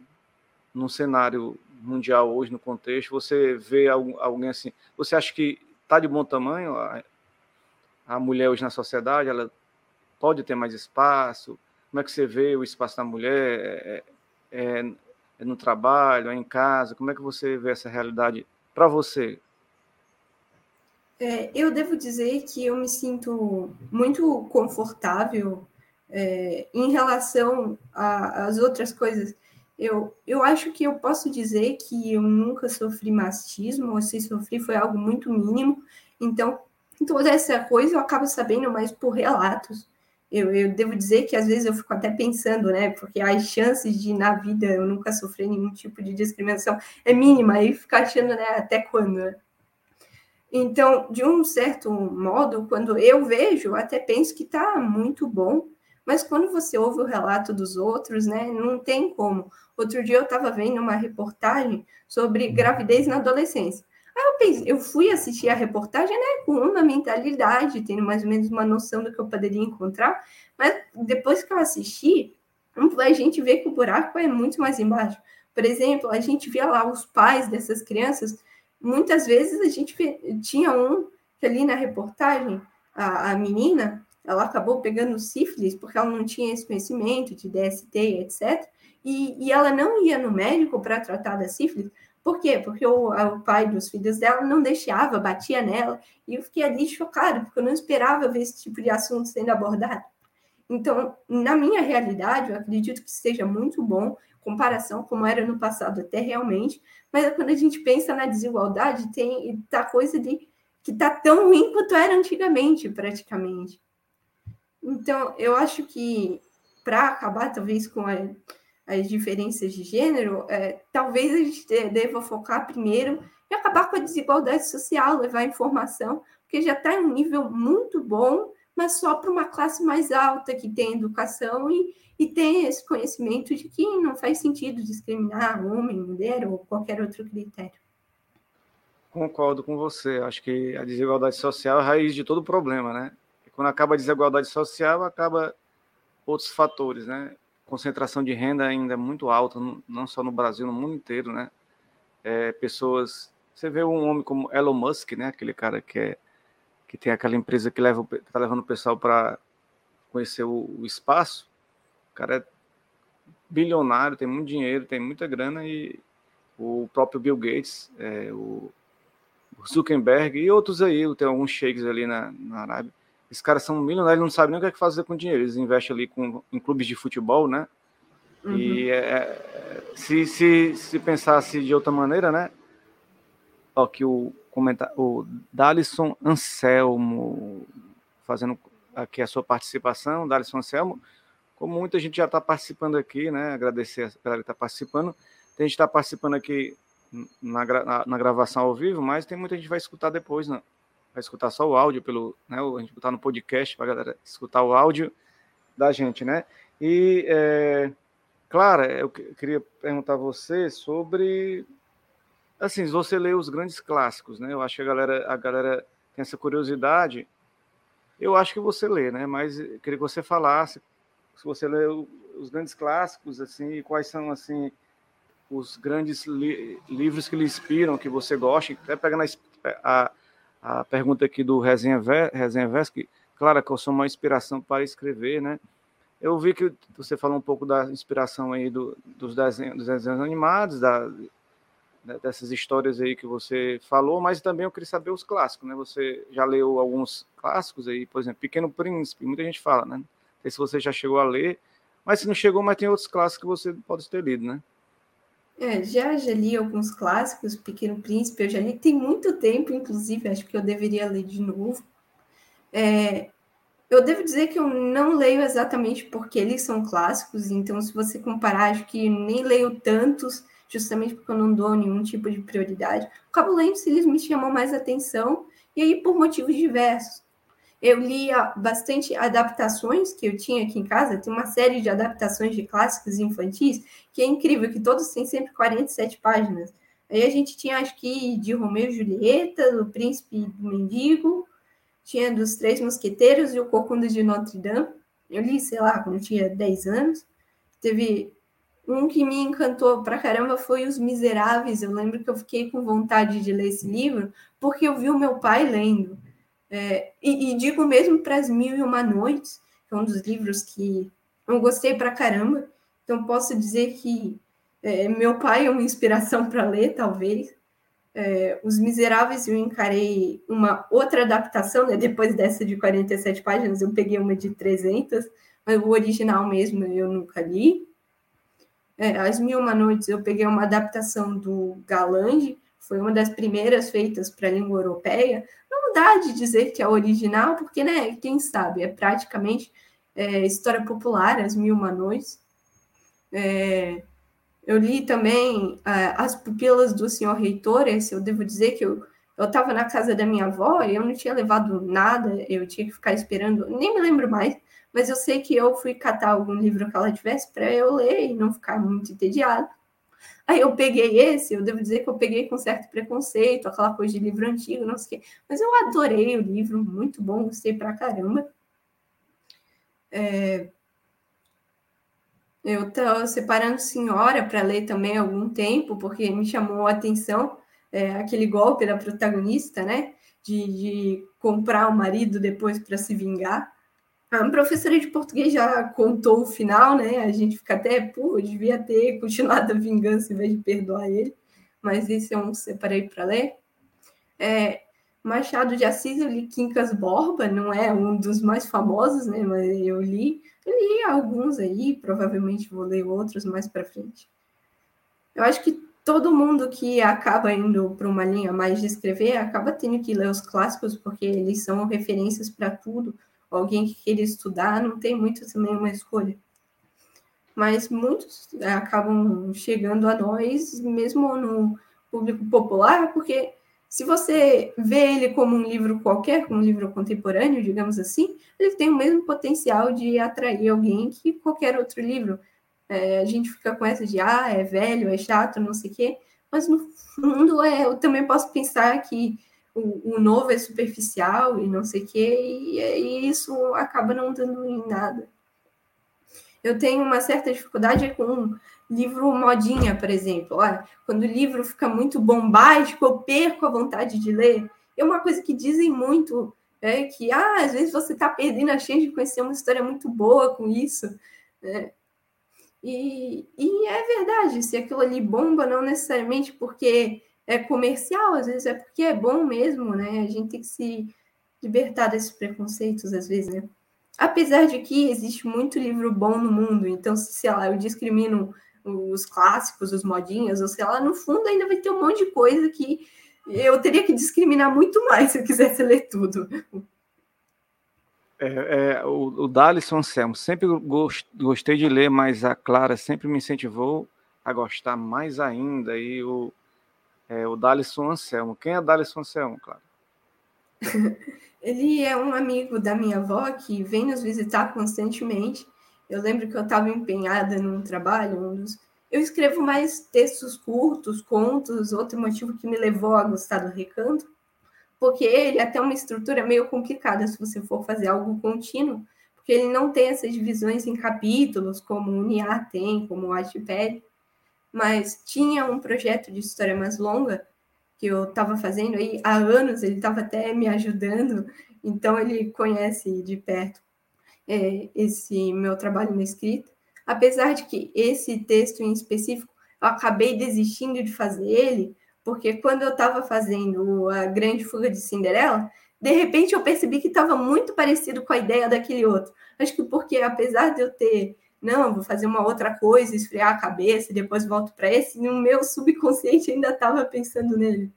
no cenário mundial hoje, no contexto. Você vê alguém assim, você acha que está de bom tamanho a, a mulher hoje na sociedade? Ela pode ter mais espaço? Como é que você vê o espaço da mulher? É, é, é no trabalho, é em casa? Como é que você vê essa realidade para você? É, eu devo dizer que eu me sinto muito confortável é, em relação às outras coisas. Eu, eu acho que eu posso dizer que eu nunca sofri machismo, ou se sofri foi algo muito mínimo. Então, toda essa coisa eu acabo sabendo mais por relatos eu, eu devo dizer que às vezes eu fico até pensando, né? Porque as chances de na vida eu nunca sofrer nenhum tipo de discriminação é mínima, aí fica achando, né? Até quando, né? Então, de um certo modo, quando eu vejo, até penso que tá muito bom, mas quando você ouve o relato dos outros, né, não tem como. Outro dia eu estava vendo uma reportagem sobre gravidez na adolescência. Aí eu pensei, eu fui assistir a reportagem, né, com uma mentalidade, tendo mais ou menos uma noção do que eu poderia encontrar, mas depois que eu assisti, a gente vê que o buraco é muito mais embaixo. Por exemplo, a gente via lá os pais dessas crianças, muitas vezes a gente tinha um que ali na reportagem, a, a menina, ela acabou pegando sífilis porque ela não tinha esse conhecimento de DST, etc. E, e ela não ia no médico para tratar da sífilis por quê? Porque o, o, pai dos filhos dela não deixava, batia nela, e eu fiquei ali chocada, porque eu não esperava ver esse tipo de assunto sendo abordado. Então, na minha realidade, eu acredito que seja muito bom, comparação como era no passado até realmente, mas quando a gente pensa na desigualdade, tem tá coisa de que tá tão ruim quanto era antigamente, praticamente. Então, eu acho que para acabar talvez com a as diferenças de gênero, é, talvez a gente deva focar primeiro em acabar com a desigualdade social, levar informação, porque já está em um nível muito bom, mas só para uma classe mais alta que tem educação e, e tem esse conhecimento de que não faz sentido discriminar homem, mulher ou qualquer outro critério. Concordo com você. Acho que a desigualdade social é a raiz de todo problema, né? Quando acaba a desigualdade social, acaba outros fatores, né? concentração de renda ainda é muito alta, não só no Brasil, no mundo inteiro, né? É, pessoas, você vê um homem como Elon Musk, né? Aquele cara que é que tem aquela empresa que leva, está levando o pessoal para conhecer o, o, espaço. O cara é bilionário, tem muito dinheiro, tem muita grana e o próprio Bill Gates, é, o Zuckerberg e outros aí, tem alguns sheiks ali na, na Arábia esses caras são milionários, não sabem nem o que, é que fazer com dinheiro. Eles investem ali com, em clubes de futebol, né? Uhum. E é, é, se, se, se pensasse de outra maneira, né? Ó, que o o Dalisson Anselmo, fazendo aqui a sua participação, Dalisson Anselmo, como muita gente já está participando aqui, né? Agradecer a galera que está participando. Tem gente está participando aqui na, na, na, gravação ao vivo, mas tem muita gente que vai escutar depois, né? vai escutar só o áudio pelo, né, a gente botar no podcast para galera escutar o áudio da gente, né? E, é, Clara, eu queria perguntar a você sobre, assim, você lê os grandes clássicos, né? Eu acho que a galera, a galera tem essa curiosidade. Eu acho que você lê, né? Mas queria que você falasse se você lê os grandes clássicos, assim, quais são, assim, os grandes li livros que lhe inspiram, que você gosta, até pegando a, a pergunta aqui do Resenha, Resenha Vesque, claro que eu sou uma inspiração para escrever, né? Eu vi que você falou um pouco da inspiração aí do, dos, desenhos, dos desenhos animados, da, dessas histórias aí que você falou, mas também eu queria saber os clássicos, né? Você já leu alguns clássicos aí, por exemplo, Pequeno Príncipe, muita gente fala, né? Não sei se você já chegou a ler, mas se não chegou, mas tem outros clássicos que você pode ter lido, né? É, já, já li alguns clássicos, Pequeno Príncipe, eu já li tem muito tempo, inclusive, acho que eu deveria ler de novo. É, eu devo dizer que eu não leio exatamente porque eles são clássicos, então se você comparar, acho que nem leio tantos, justamente porque eu não dou nenhum tipo de prioridade. Acabo lendo se eles me chamam mais atenção, e aí por motivos diversos. Eu lia bastante adaptações que eu tinha aqui em casa, tem uma série de adaptações de clássicos infantis, que é incrível, que todos têm sempre 47 páginas. Aí a gente tinha, acho que, de Romeu e Julieta, do Príncipe do Mendigo, tinha dos Três Mosqueteiros e o Corcunda de Notre Dame. Eu li, sei lá, quando tinha 10 anos. Teve um que me encantou pra caramba foi Os Miseráveis. Eu lembro que eu fiquei com vontade de ler esse livro porque eu vi o meu pai lendo. É, e, e, digo mesmo para as Mil e Uma Noites, que é um dos livros que eu gostei pra caramba. Então posso dizer que é, meu pai é uma inspiração para ler, talvez. É, Os Miseráveis eu encarei uma outra adaptação, né? depois dessa de 47 páginas, eu peguei uma de 300, mas o original mesmo eu nunca li. É, As Mil Uma Noites eu peguei uma adaptação do Galande, foi uma das primeiras feitas para a língua europeia. Não dá de dizer que é original, porque, né, quem sabe, é praticamente é, história popular, As Mil Uma Noites. É, eu li também uh, As Pupilas do Senhor Reitor, esse eu devo dizer que eu estava na casa da minha avó e eu não tinha levado nada, eu tinha que ficar esperando, nem me lembro mais, mas eu sei que eu fui catar algum livro que ela tivesse para eu ler e não ficar muito entediado. Aí eu peguei esse, eu devo dizer que eu peguei com certo preconceito, aquela coisa de livro antigo, não sei o quê, mas eu adorei o livro, muito bom, gostei pra caramba. É, eu estou separando Senhora para ler também há algum tempo, porque me chamou a atenção é, aquele golpe da protagonista, né? De, de comprar o marido depois para se vingar. A professora de português já contou o final, né? A gente fica até, pô, devia ter continuado a vingança em vez de perdoar ele. Mas esse é um que separei para ler. É, Machado de Assis, eu li Quincas Borba, não é um dos mais famosos, né? Mas eu li. Eu li alguns aí, provavelmente vou ler outros mais para frente. Eu acho que todo mundo que acaba indo para uma linha mais de escrever acaba tendo que ler os clássicos, porque eles são referências para tudo. Alguém que queira estudar não tem muito também uma escolha. Mas muitos acabam chegando a nós, mesmo no público popular, porque se você vê ele como um livro qualquer, como um livro contemporâneo, digamos assim, ele tem o mesmo potencial de atrair alguém que qualquer outro livro. É, a gente fica com essa de, ah, é velho, é chato, não sei o quê, mas no fundo é, eu também posso pensar que o, o novo é superficial e não sei o quê, e, e isso acaba não dando em nada. Eu tenho uma certa dificuldade com livro modinha, por exemplo. Olha, quando o livro fica muito bombástico, eu perco a vontade de ler. É uma coisa que dizem muito, é que ah, às vezes você está perdendo a chance de conhecer uma história muito boa com isso. Né? E, e é verdade, se aquilo ali bomba, não necessariamente porque é comercial, às vezes é porque é bom mesmo, né? A gente tem que se libertar desses preconceitos, às vezes, né? Apesar de que existe muito livro bom no mundo, então, se, sei lá, eu discrimino os clássicos, os modinhos, ou sei lá, no fundo ainda vai ter um monte de coisa que eu teria que discriminar muito mais se eu quisesse ler tudo. É, é, o, o Dalisson Anselmo, sempre gost, gostei de ler, mas a Clara sempre me incentivou a gostar mais ainda. E o, é, o Dalisson Anselmo. Quem é Dalisson Anselmo, Clara? Ele é um amigo da minha avó que vem nos visitar constantemente. Eu lembro que eu estava empenhada num trabalho, eu escrevo mais textos curtos, contos, outro motivo que me levou a gostar do recanto, porque ele é até uma estrutura meio complicada se você for fazer algo contínuo, porque ele não tem essas divisões em capítulos, como o NIA tem, como o Archipel, mas tinha um projeto de história mais longa que eu estava fazendo aí há anos, ele estava até me ajudando, então ele conhece de perto é, esse meu trabalho na escrita, apesar de que esse texto em específico eu acabei desistindo de fazer ele, porque quando eu estava fazendo a Grande Fuga de Cinderela, de repente eu percebi que estava muito parecido com a ideia daquele outro. Acho que porque, apesar de eu ter, não, vou fazer uma outra coisa, esfriar a cabeça e depois volto para esse, no meu subconsciente ainda estava pensando nele.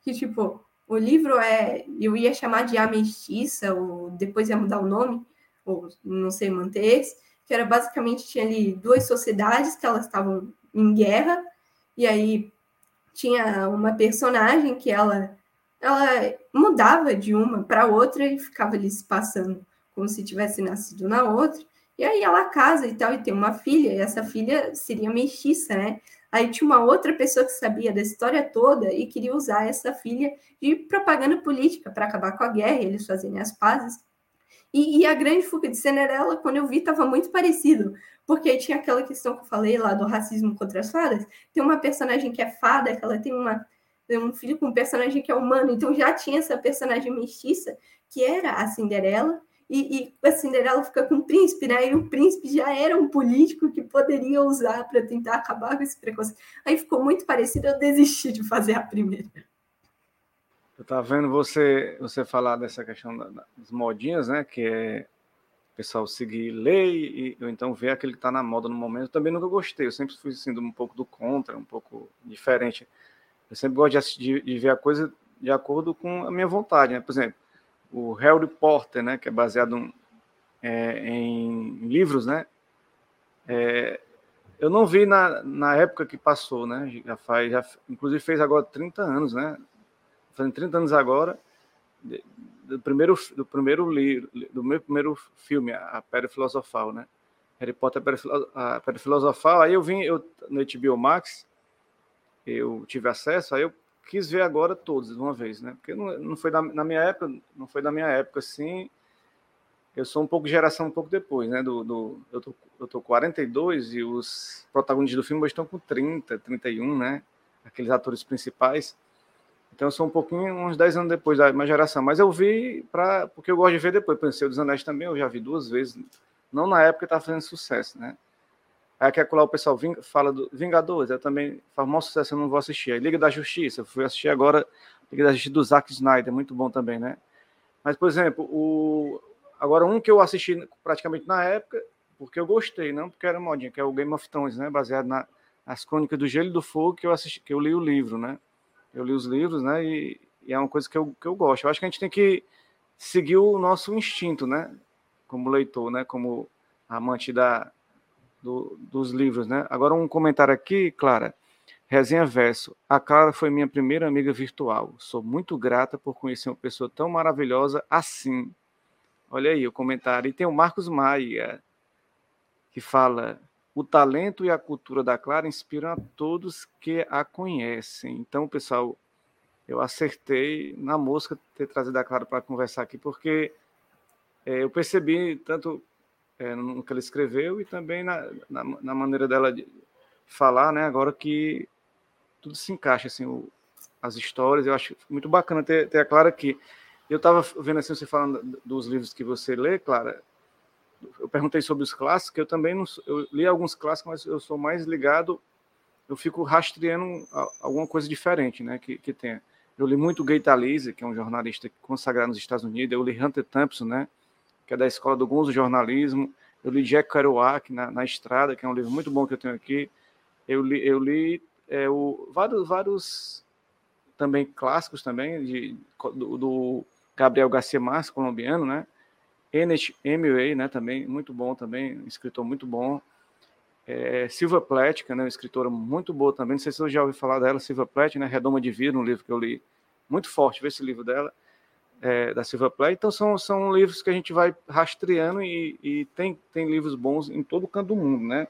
Que, tipo, o livro é, eu ia chamar de A Mestiça, ou depois ia mudar o nome, ou não sei, manter esse, que era basicamente, tinha ali duas sociedades que elas estavam em guerra, e aí tinha uma personagem que ela, ela mudava de uma para outra e ficava ali se passando como se tivesse nascido na outra, e aí ela casa e tal, e tem uma filha, e essa filha seria mestiça, né? Aí tinha uma outra pessoa que sabia da história toda e queria usar essa filha de propaganda política para acabar com a guerra eles fazerem as pazes. E, e, a grande fuga de Cinderela, quando eu vi, estava muito parecido, porque tinha aquela questão que eu falei lá do racismo contra as fadas. Tem uma personagem que é fada, que ela tem uma, um filho com um personagem que é humano, então já tinha essa personagem mestiça, que era a Cinderela, e, e a Cinderela fica com o príncipe, né? E o príncipe já era um político que poderia usar para tentar acabar com esse preconceito. Aí ficou muito parecido, eu desisti de fazer a primeira. Eu estava vendo você você falar dessa questão das modinhas, né? Que é o pessoal seguir lei e ou então ver aquele que está na moda no momento. Eu também nunca gostei. Eu sempre fui sendo um pouco do contra, um pouco diferente. Eu sempre gosto de, de ver a coisa de acordo com a minha vontade, né? Por exemplo, o Harry Potter, né? Que é baseado é, em livros, né? É, eu não vi na, na época que passou, né? Já faz, já, inclusive fez agora 30 anos, né? fazendo 30 anos agora, do primeiro, do primeiro livro, do meu primeiro filme, A Pedra Filosofal, né? Harry Potter, A Pedra Filosofal. Aí eu vim eu, no HBO Max, eu tive acesso, aí eu quis ver agora todos de uma vez, né? Porque não, não foi da, na minha época, não foi da minha época, assim. Eu sou um pouco geração um pouco depois, né? Do, do, eu, tô, eu tô 42 e os protagonistas do filme estão com 30, 31, né? Aqueles atores principais. Então eu sou um pouquinho, uns 10 anos depois da minha geração. Mas eu vi pra, porque eu gosto de ver depois. Pensei, o dos Anéis também eu já vi duas vezes. Não na época que estava fazendo sucesso, né? Aí aqui lá o pessoal fala do Vingadores, eu também faz maior sucesso, eu não vou assistir. Aí Liga da Justiça, eu fui assistir agora Liga da Justiça do Zack Snyder, muito bom também, né? Mas, por exemplo, o... agora um que eu assisti praticamente na época, porque eu gostei, não porque era modinha, que é o Game of Thrones, né? Baseado na, nas Crônicas do Gelo e do Fogo, que eu assisti, que eu li o livro, né? eu li os livros, né? E, e, é uma coisa que eu, que eu gosto. Eu acho que a gente tem que seguir o nosso instinto, né? Como leitor, né? Como amante da, do, dos livros, né? Agora um comentário aqui, Clara. Resenha Verso. A Clara foi minha primeira amiga virtual. Sou muito grata por conhecer uma pessoa tão maravilhosa assim. Olha aí o comentário. E tem o Marcos Maia, que fala: o talento e a cultura da Clara inspiram a todos que a conhecem. Então, pessoal, eu acertei na mosca ter trazido a Clara para conversar aqui, porque é, eu percebi tanto é, no que ela escreveu e também na, na, na, maneira dela de falar, né? Agora que tudo se encaixa, assim, o, as histórias. Eu acho muito bacana ter, ter a Clara aqui. Eu estava vendo assim você falando dos livros que você lê, Clara eu perguntei sobre os clássicos, eu também não, eu li alguns clássicos, mas eu sou mais ligado, eu fico rastreando alguma coisa diferente, né, que, que tenha. Eu li muito Gay Talese, que é um jornalista consagrado nos Estados Unidos, eu li Hunter Thompson, né, que é da Escola do Gonzo Jornalismo, eu li Jack Kerouac, na, na Estrada, que é um livro muito bom que eu tenho aqui, eu li, eu li é, o, vários, vários também clássicos também, de, do, do Gabriel Garcia Marques, colombiano, né, Ennett Hemingway, né, também, muito bom também, escritor muito bom. É, Silva Plath, né, uma escritora muito boa também, não sei se você já ouviu falar dela, Silva Plath, né, Redoma de Vida, um livro que eu li muito forte, ver esse livro dela, é, da Silva Plath. Então são, são livros que a gente vai rastreando e, e tem, tem livros bons em todo canto do mundo, né.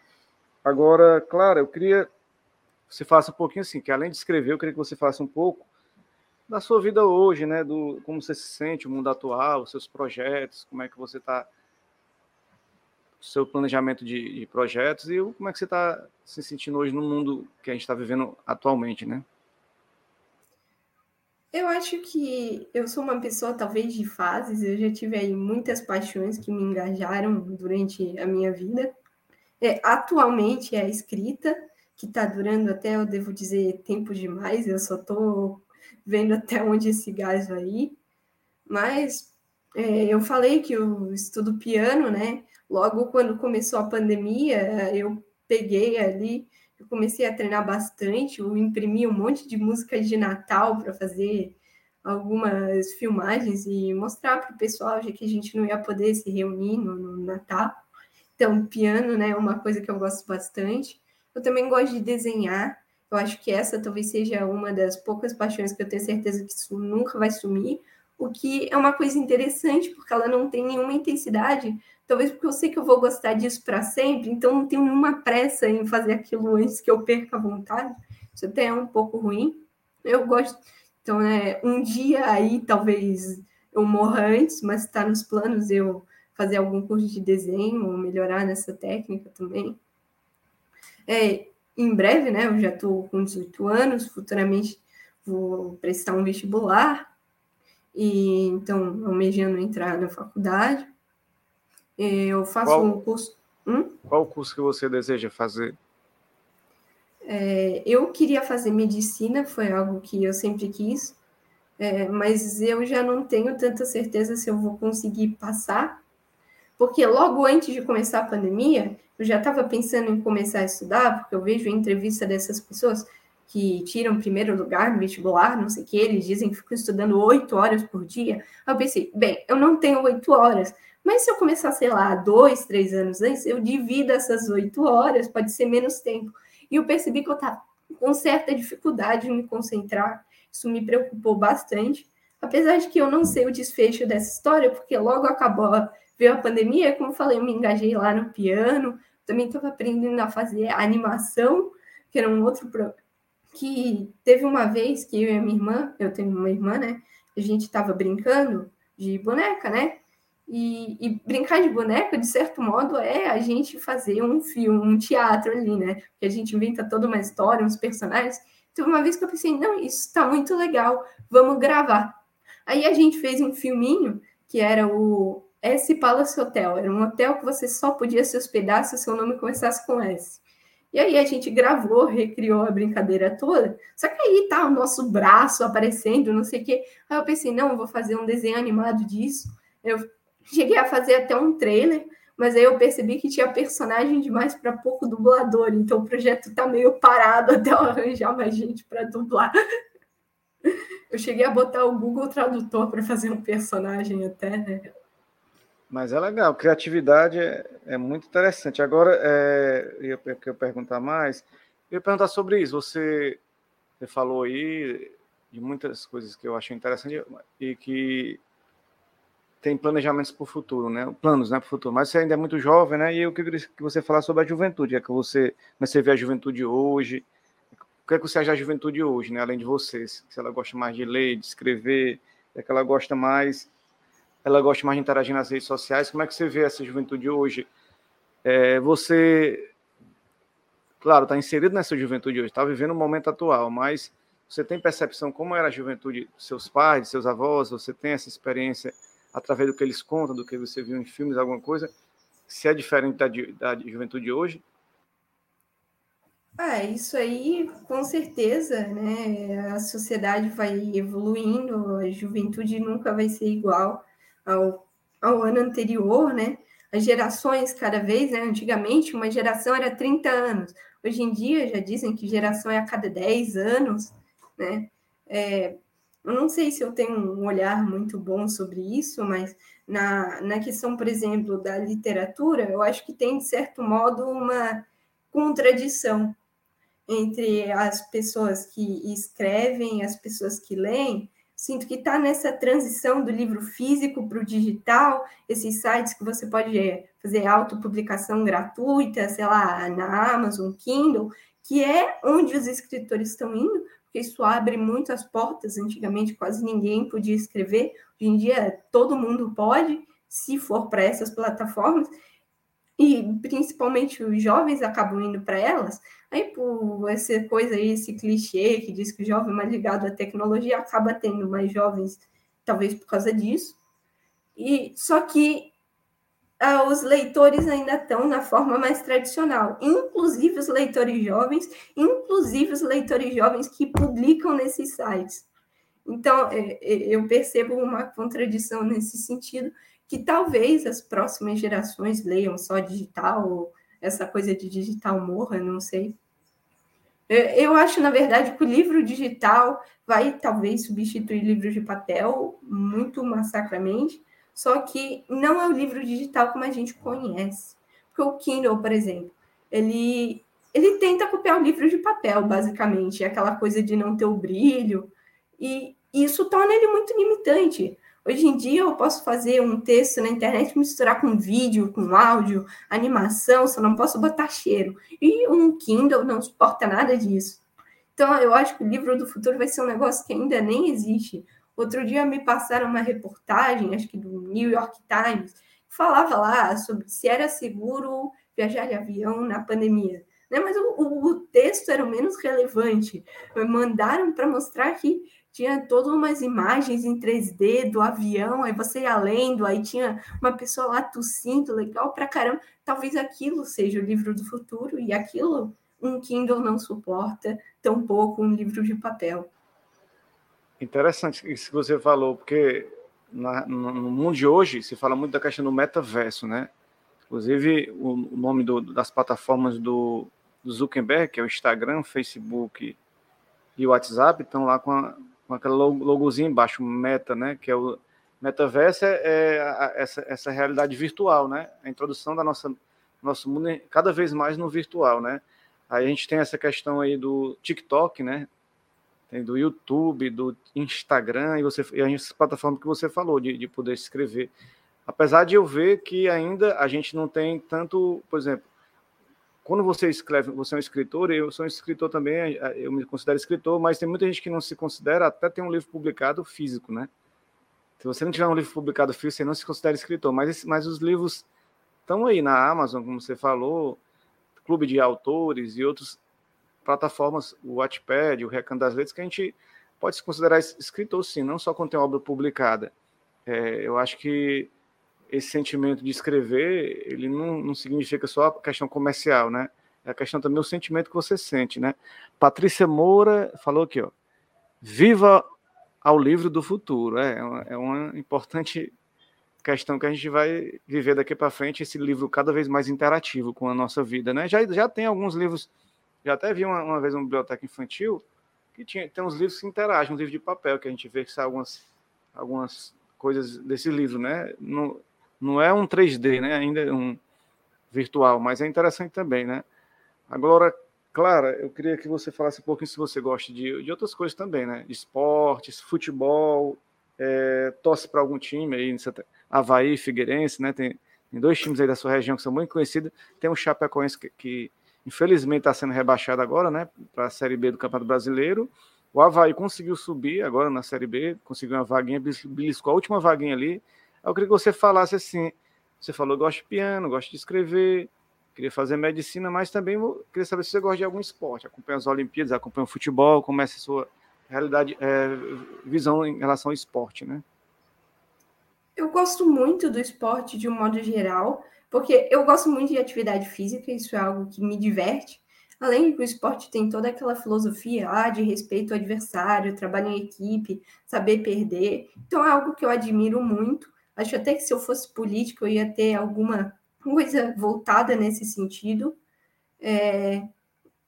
Agora, claro, eu queria que você faça um pouquinho assim, que além de escrever, eu queria que você faça um pouco da sua vida hoje, né? Do como você se sente, o mundo atual, os seus projetos, como é que você está, o seu planejamento de, de, projetos e como é que você está se sentindo hoje no mundo que a gente está vivendo atualmente, né? Eu acho que eu sou uma pessoa talvez de fases. Eu já tive aí muitas paixões que me engajaram durante a minha vida. É, atualmente é a escrita, que está durando até, eu devo dizer, tempo demais. Eu só estou vendo até onde esse gás vai ir. Mas é, eu falei que eu estudo piano, né? Logo quando começou a pandemia, eu peguei ali, comecei a treinar bastante, eu imprimi um monte de músicas de Natal para fazer algumas filmagens e mostrar para o pessoal, já que a gente não ia poder se reunir no, no Natal. Então, piano né, é uma coisa que eu gosto bastante. Eu também gosto de desenhar, eu acho que essa talvez seja uma das poucas paixões que eu tenho certeza que nunca vai sumir. O que é uma coisa interessante, porque ela não tem nenhuma intensidade, talvez porque eu sei que eu vou gostar disso para sempre, então não tenho nenhuma pressa em fazer aquilo antes que eu perca a vontade. Isso até é um pouco ruim. Eu gosto. Então, é, um dia aí talvez eu morra antes, mas está nos planos eu fazer algum curso de desenho, ou melhorar nessa técnica também. É, em breve, né? Eu já estou com 18 anos, futuramente vou prestar um vestibular, e então almejando entrar na faculdade. Eu faço qual, um curso. Hum? Qual o curso que você deseja fazer? É, eu queria fazer medicina, foi algo que eu sempre quis, é, mas eu já não tenho tanta certeza se eu vou conseguir passar, porque logo antes de começar a pandemia, eu já estava pensando em começar a estudar, porque eu vejo entrevista dessas pessoas que tiram primeiro lugar no vestibular, não sei o que, eles dizem que ficam estudando oito horas por dia. Eu pensei, bem, eu não tenho oito horas, mas se eu começar, sei lá, dois, três anos antes, eu divido essas oito horas, pode ser menos tempo. E eu percebi que eu estava com certa dificuldade em me concentrar, isso me preocupou bastante, apesar de que eu não sei o desfecho dessa história, porque logo acabou, veio a pandemia, como falei, eu me engajei lá no piano, também estava aprendendo a fazer animação, que era um outro que teve uma vez que eu e a minha irmã, eu tenho uma irmã, né? A gente estava brincando de boneca, né? E, e, brincar de boneca, de certo modo, é a gente fazer um filme, um teatro ali, né? Que a gente inventa toda uma história, uns personagens. Teve uma vez que eu pensei, não, isso está muito legal, vamos gravar. Aí a gente fez um filminho que era o S Palace Hotel. Era um hotel que você só podia se hospedar se o seu nome começasse com S. E aí a gente gravou, recriou a brincadeira toda. Só que aí tá o nosso braço aparecendo, não sei o quê. Aí eu pensei, não, eu vou fazer um desenho animado disso. Eu cheguei a fazer até um trailer, mas aí eu percebi que tinha personagem demais para pouco dublador. Então o projeto tá meio parado até eu arranjar mais gente para dublar. Eu cheguei a botar o Google Tradutor para fazer um personagem até, né? Mas é legal, criatividade é, é muito interessante. Agora, é, eu, eu, perguntar mais, eu ia perguntar sobre isso. Você, você falou aí de muitas coisas que eu achei interessante e que tem planejamentos para o futuro, né? Planos, né, para o futuro. Mas você ainda é muito jovem, né? E eu queria que você falasse sobre a juventude, é que você, mas você vê a juventude hoje. O que é que você acha da juventude hoje, né? Além de vocês, se ela gosta mais de ler, de escrever, é que ela gosta mais ela gosta mais de interagir nas redes sociais. Como é que você vê essa juventude hoje? É, você, claro, está inserido nessa juventude hoje, está vivendo o momento atual, mas você tem percepção como era a juventude dos seus pais, de seus avós? Você tem essa experiência através do que eles contam, do que você viu em filmes, alguma coisa? Se é diferente da, da juventude hoje? Ah, isso aí, com certeza, né? A sociedade vai evoluindo, a juventude nunca vai ser igual ao, ao ano anterior, né? As gerações, cada vez, né? Antigamente, uma geração era 30 anos. Hoje em dia, já dizem que geração é a cada 10 anos, né? É, eu não sei se eu tenho um olhar muito bom sobre isso, mas na, na questão, por exemplo, da literatura, eu acho que tem, de certo modo, uma contradição entre as pessoas que escrevem as pessoas que leem, sinto que está nessa transição do livro físico para o digital, esses sites que você pode é, fazer autopublicação gratuita, sei lá, na Amazon, Kindle, que é onde os escritores estão indo, porque isso abre muitas portas. Antigamente, quase ninguém podia escrever, hoje em dia, todo mundo pode, se for para essas plataformas e principalmente os jovens acabam indo para elas, aí por essa coisa aí, esse clichê que diz que o jovem mais ligado à tecnologia acaba tendo mais jovens, talvez por causa disso. E só que ah, os leitores ainda estão na forma mais tradicional, inclusive os leitores jovens, inclusive os leitores jovens que publicam nesses sites. Então, é, é, eu percebo uma contradição nesse sentido, que talvez as próximas gerações leiam só digital, ou essa coisa de digital morra, não sei. Eu acho, na verdade, que o livro digital vai talvez substituir livros de papel muito massacramente, só que não é o livro digital como a gente conhece. Porque o Kindle, por exemplo, ele, ele tenta copiar o livro de papel, basicamente, é aquela coisa de não ter o brilho, e isso torna ele muito limitante Hoje em dia eu posso fazer um texto na internet, misturar com vídeo, com áudio, animação, só não posso botar cheiro. E um Kindle não suporta nada disso. Então eu acho que o livro do futuro vai ser um negócio que ainda nem existe. Outro dia me passaram uma reportagem, acho que do New York Times, que falava lá sobre se era seguro viajar de avião na pandemia né? Mas o, o, o texto era o menos relevante. Mandaram para mostrar que tinha todas umas imagens em 3D do avião, aí você ia lendo, aí tinha uma pessoa lá tossindo, legal pra caramba. Talvez aquilo seja o livro do futuro, e aquilo um Kindle não suporta, tampouco um livro de papel. Interessante isso que você falou, porque na, no mundo de hoje se fala muito da questão do metaverso, né? Inclusive, o nome do, das plataformas do, do Zuckerberg, que é o Instagram, Facebook e o WhatsApp, estão lá com, a, com aquele logozinho embaixo, Meta, né? Que é o metaverso é, é essa, essa realidade virtual, né? A introdução da nossa nosso mundo cada vez mais no virtual, né? Aí a gente tem essa questão aí do TikTok, né? Tem do YouTube, do Instagram e você e as plataformas que você falou de, de poder escrever. Apesar de eu ver que ainda a gente não tem tanto, por exemplo, quando você escreve, você é um escritor, eu sou um escritor também, eu me considero escritor, mas tem muita gente que não se considera, até tem um livro publicado físico, né? Se você não tiver um livro publicado físico, você não se considera escritor, mas, mas os livros estão aí na Amazon, como você falou, Clube de Autores e outras plataformas, o Wattpad, o Recanto das Letras, que a gente pode se considerar escritor, sim, não só quando tem obra publicada. É, eu acho que esse sentimento de escrever, ele não, não significa só a questão comercial, né? É a questão também o sentimento que você sente, né? Patrícia Moura falou aqui, ó. Viva ao livro do futuro. É, é uma, é importante questão que a gente vai viver daqui para frente, esse livro cada vez mais interativo com a nossa vida, né? Já, já tem alguns livros, já até vi uma, uma vez uma biblioteca infantil que tinha, tem uns livros que interagem, um livro de papel, que a gente vê que são algumas, algumas coisas desse livro, né? No, não é um 3D, né? Ainda é um virtual, mas é interessante também, né? Agora, Clara, eu queria que você falasse um pouquinho se você gosta de, de outras coisas também, né? Esportes, futebol, é, torce para algum time aí, Havaí, Figueirense, né? Tem, tem, dois times aí da sua região que são muito conhecidos. Tem o Chapecoense que, que infelizmente está sendo rebaixado agora, né? Para a Série B do Campeonato Brasileiro. O Havaí conseguiu subir agora na Série B, conseguiu uma vaguinha, beliscou a última vaguinha ali eu queria que você falasse assim. Você falou gosta de piano, gosta de escrever, queria fazer medicina, mas também queria saber se você gosta de algum esporte, acompanha as Olimpíadas, acompanha o futebol, como é a sua realidade, é, visão em relação ao esporte, né? Eu gosto muito do esporte de um modo geral, porque eu gosto muito de atividade física, isso é algo que me diverte. Além de que o esporte tem toda aquela filosofia ah, de respeito ao adversário, trabalho em equipe, saber perder. Então é algo que eu admiro muito. Acho até que se eu fosse político, eu ia ter alguma coisa voltada nesse sentido. É,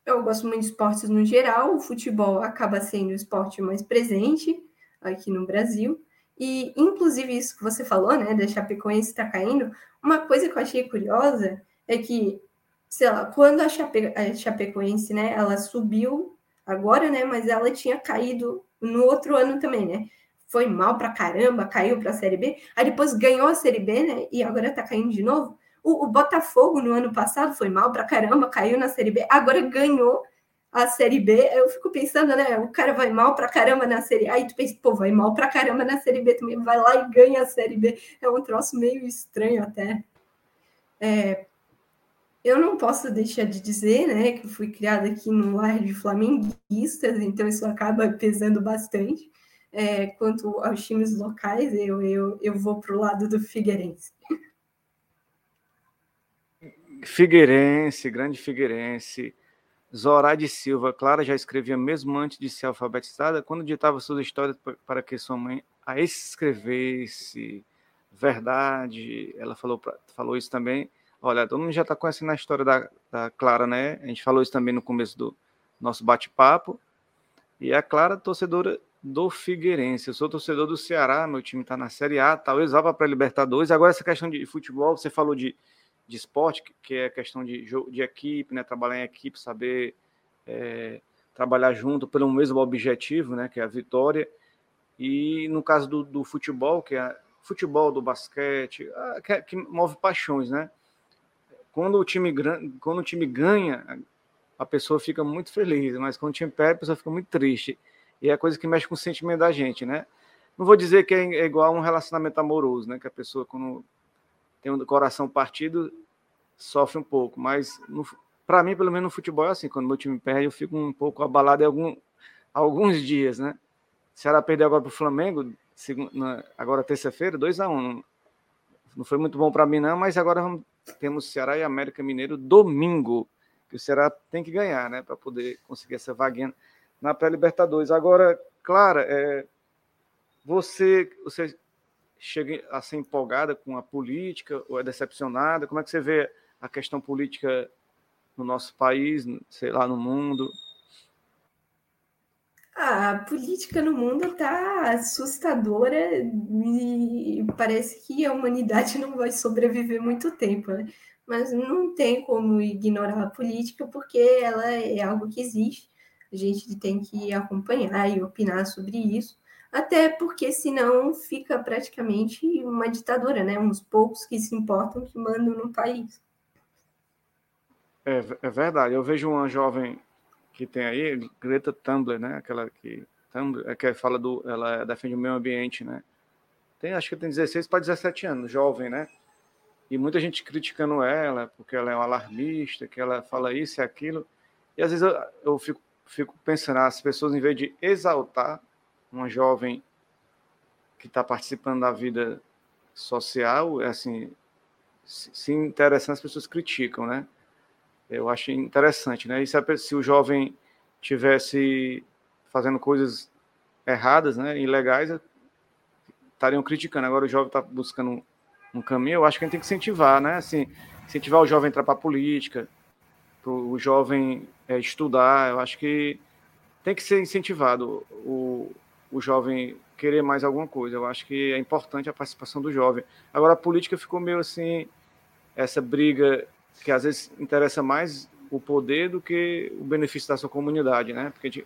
eu gosto muito de esportes no geral, o futebol acaba sendo o esporte mais presente aqui no Brasil. E, inclusive, isso que você falou, né, da Chapecoense está caindo, uma coisa que eu achei curiosa é que, sei lá, quando a, Chape, a Chapecoense, né, ela subiu agora, né, mas ela tinha caído no outro ano também, né? Foi mal pra caramba, caiu pra Série B, aí depois ganhou a Série B, né? E agora tá caindo de novo. O, o Botafogo no ano passado foi mal pra caramba, caiu na Série B, agora ganhou a Série B. Eu fico pensando, né? O cara vai mal pra caramba na Série A, e tu pensa, pô, vai mal pra caramba na Série B também, vai lá e ganha a Série B. É um troço meio estranho até. É, eu não posso deixar de dizer, né, que fui criada aqui no lar de flamenguistas, então isso acaba pesando bastante é, quanto aos times locais, eu, eu, eu vou para o lado do Figueirense. Figueirense, grande Figueirense. Zorade Silva, Clara já escrevia mesmo antes de ser alfabetizada, quando ditava suas histórias para que sua mãe a escrevesse. Verdade, ela falou, falou isso também. Olha, todo mundo já está conhecendo a história da, da Clara, né? A gente falou isso também no começo do nosso bate-papo. E a Clara, torcedora do Figueirense. Eu sou torcedor do Ceará, meu time está na Série A, talvez vá para a Libertadores. Agora, essa questão de futebol, você falou de, de esporte, que é questão de, de equipe, né? trabalhar em equipe, saber é, trabalhar junto pelo mesmo objetivo, né? que é a vitória. E no caso do, do futebol, que é futebol, do basquete, que, que, move paixões, né? Quando o time quando o time ganha, a pessoa fica muito feliz, mas quando o time perde, a pessoa fica muito triste. E é coisa que mexe com o sentimento da gente, né? Não vou dizer que é igual a um relacionamento amoroso, né? Que a pessoa, quando tem um coração partido, sofre um pouco. Mas, para mim, pelo menos no futebol é assim: quando meu time perde, eu fico um pouco abalado em algum, alguns dias, né? Se ela perder agora para o Flamengo, agora terça-feira, 2 a 1 um. Não foi muito bom para mim, não, mas agora vamos, temos Ceará e América Mineiro domingo, que o Ceará tem que ganhar, né? Para poder conseguir essa vaguinha na pré-Libertadores. Agora, Clara, é, você, você chega a ser empolgada com a política ou é decepcionada? Como é que você vê a questão política no nosso país, sei lá, no mundo? A política no mundo está assustadora e parece que a humanidade não vai sobreviver muito tempo, né? Mas não tem como ignorar a política porque ela é algo que existe. A gente tem que acompanhar e opinar sobre isso até porque senão fica praticamente uma ditadura, né? Uns poucos que se importam que mandam no país. É, é verdade. Eu vejo uma jovem que tem aí, Greta Thunberg, né? Aquela que Thunberg, é que fala do, ela defende o meio ambiente, né? Tem, acho que tem 16 para 17 anos, jovem, né? E muita gente criticando ela porque ela é um alarmista, que ela fala isso e aquilo. E às vezes eu, eu fico, fico pensando, ah, as pessoas em vez de exaltar uma jovem que está participando da vida social, é assim, se interessando, as pessoas criticam, né? Eu acho interessante, né? E se, a, se o jovem tivesse fazendo coisas erradas, né, ilegais, estariam criticando. Agora o jovem está buscando um, um, caminho. Eu acho que a gente tem que incentivar, né? Assim, incentivar o jovem a entrar para a política, para o jovem é, estudar. Eu acho que tem que ser incentivado. O, o jovem querer mais alguma coisa. Eu acho que é importante a participação do jovem. Agora, a política ficou meio assim, essa briga que às vezes interessa mais o poder do que o benefício da sua comunidade, né? Porque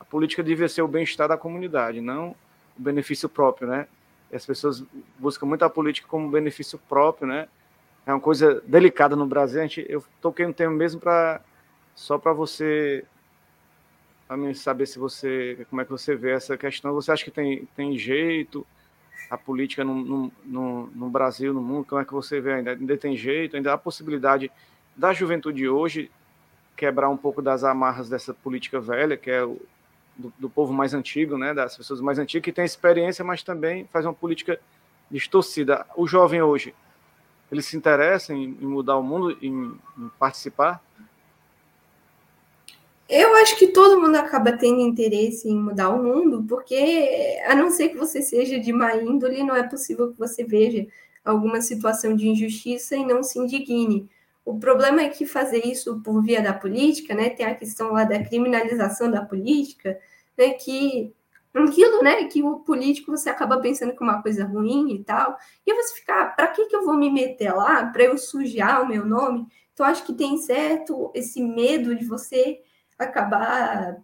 a política devia ser o bem-estar da comunidade, não o benefício próprio, né? E as pessoas buscam muito a política como benefício próprio, né? É uma coisa delicada no Brasil. A gente, eu toquei um tema mesmo para só para você para mim saber se você, como é que você vê essa questão. Você acha que tem, tem jeito a política no, no, no, no Brasil, no mundo? Como é que você vê ainda? Ainda tem jeito? Ainda há possibilidade da juventude hoje quebrar um pouco das amarras dessa política velha, que é o do, do, povo mais antigo, né, das pessoas mais antigas que tem experiência, mas também faz uma política distorcida. O jovem hoje, ele se interessa em, em mudar o mundo, em, em participar? Eu acho que todo mundo acaba tendo interesse em mudar o mundo, porque a não ser que você seja de má índole, não é possível que você veja alguma situação de injustiça e não se indigne. O problema é que fazer isso por via da política, né, tem a questão lá da criminalização da política, né, que aquilo, né, que o político você acaba pensando que é uma coisa ruim e tal, e você ficar, ah, para que que eu vou me meter lá para eu sujar o meu nome? Então acho que tem certo esse medo de você acabar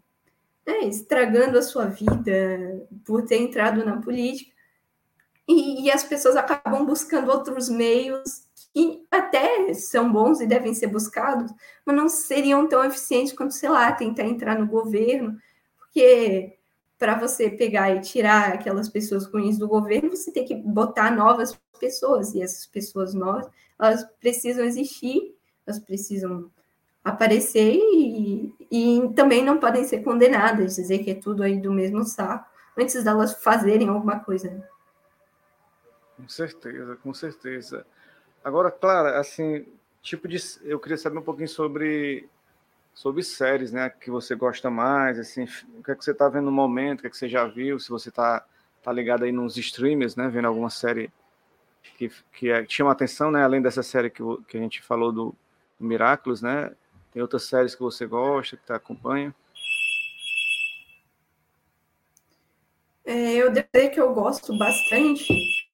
né, estragando a sua vida por ter entrado na política. E, e, as pessoas acabam buscando outros meios que até são bons e devem ser buscados, mas não seriam tão eficientes quanto, sei lá, tentar entrar no governo, porque para você pegar e tirar aquelas pessoas ruins do governo, você tem que botar novas pessoas, e essas pessoas novas, elas precisam existir, elas precisam aparecer e, e também não podem ser condenadas, dizer que é tudo aí do mesmo saco, antes delas fazerem alguma coisa. Com certeza, com certeza. Agora, Clara, assim, tipo de, eu queria saber um pouquinho sobre sobre séries, né, que você gosta mais, assim, o que é que você está vendo no momento, o que é que você já viu, se você está tá ligado aí nos streamers, né, vendo alguma série que, que, é, chama atenção, né, além dessa série que, que a gente falou do Miraculous, né, tem outras séries que você gosta, que tá, acompanha? É, eu dizer que eu gosto bastante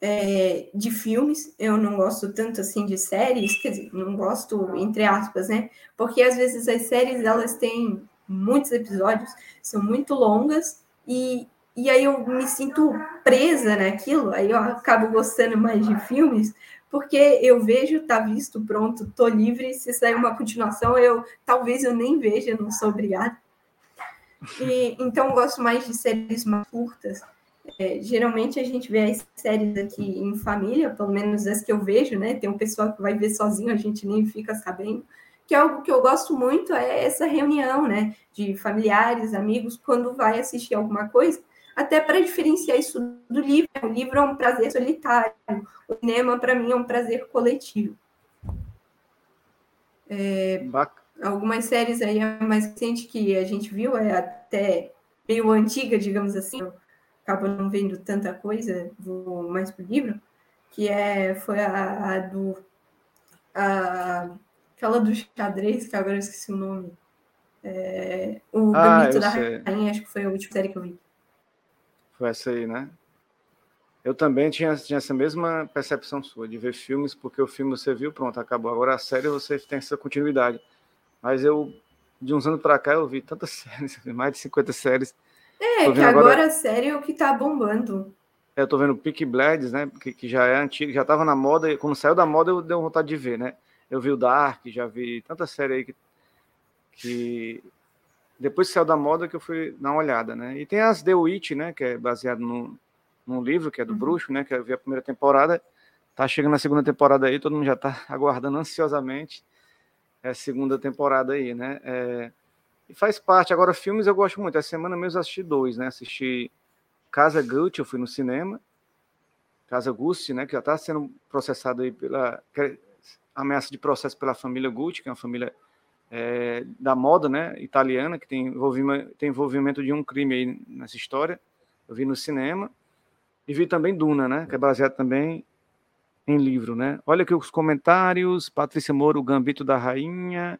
é, de filmes, eu não gosto tanto assim de séries, quer dizer, não gosto entre aspas, né? Porque às vezes as séries elas têm muitos episódios, são muito longas e e aí eu me sinto presa naquilo, aí eu acabo gostando mais de filmes, porque eu vejo, tá visto, pronto, tô livre, se sair uma continuação, eu talvez eu nem veja, não sou obrigada. E, então eu gosto mais de séries mais curtas. É, geralmente a gente vê as séries aqui em família, pelo menos as que eu vejo, né? Tem um pessoal que vai ver sozinho, a gente nem fica sabendo. Que é algo que eu gosto muito é essa reunião, né? De familiares, amigos, quando vai assistir alguma coisa, até para diferenciar isso do livro. O livro é um prazer solitário, o cinema, para mim, é um prazer coletivo. É, algumas séries aí mais recente que a gente viu, é até meio antiga, digamos assim, acaba não vendo tanta coisa, vou mais pro livro, que é, foi a, a do. A, aquela do xadrez, que agora eu esqueci o nome. É, o ah, Gambito da sei. Rainha, acho que foi a última série que eu vi. Foi essa aí, né? Eu também tinha, tinha essa mesma percepção sua, de ver filmes, porque o filme você viu, pronto, acabou. Agora a série você tem essa continuidade. Mas eu, de uns anos para cá, eu vi tantas séries, mais de 50 séries. É, que agora, agora a série é o que tá bombando. É, eu tô vendo Peak Blades, né? Que, que já é antigo, já tava na moda, e quando saiu da moda eu dei vontade de ver, né? Eu vi o Dark, já vi tanta série aí que, que depois que saiu da moda que eu fui dar uma olhada, né? E tem as The Witch, né? Que é baseado num, num livro que é do uhum. Bruxo, né? Que eu vi a primeira temporada. Tá chegando a segunda temporada aí, todo mundo já tá aguardando ansiosamente a segunda temporada aí, né? É, e faz parte. Agora, filmes eu gosto muito. Essa semana mesmo assisti dois, né? Assisti Casa Gucci, eu fui no cinema. Casa Gucci, né? Que já está sendo processado aí pela é ameaça de processo pela família Gucci, que é uma família é, da moda, né, italiana, que tem envolvimento, tem envolvimento de um crime aí nessa história. Eu vi no cinema e vi também Duna, né, que é baseado também em livro, né. Olha aqui os comentários, Patrícia Moro, Gambito da Rainha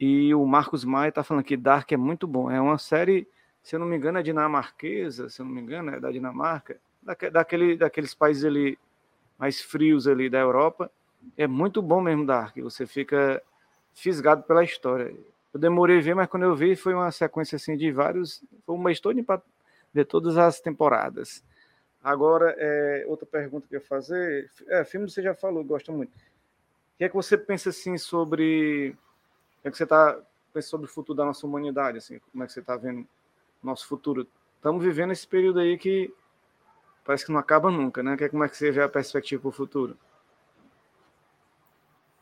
e o Marcos Maia está falando que Dark é muito bom. É uma série, se eu não me engano, é dinamarquesa, se eu não me engano, é da Dinamarca, daquele, daqueles países ali mais frios ali da Europa. É muito bom mesmo Dark. Você fica fisgado pela história. Eu demorei a ver, mas quando eu vi foi uma sequência assim de vários, foi um mês todo para ver todas as temporadas. Agora, é, outra pergunta que eu ia fazer, é, filme você já falou, gosta muito. O que é que você pensa assim sobre, é que você está pensando sobre o futuro da nossa humanidade, assim, como é que você está vendo nosso futuro? Estamos vivendo esse período aí que parece que não acaba nunca, né? Como é que você vê a perspectiva para o futuro?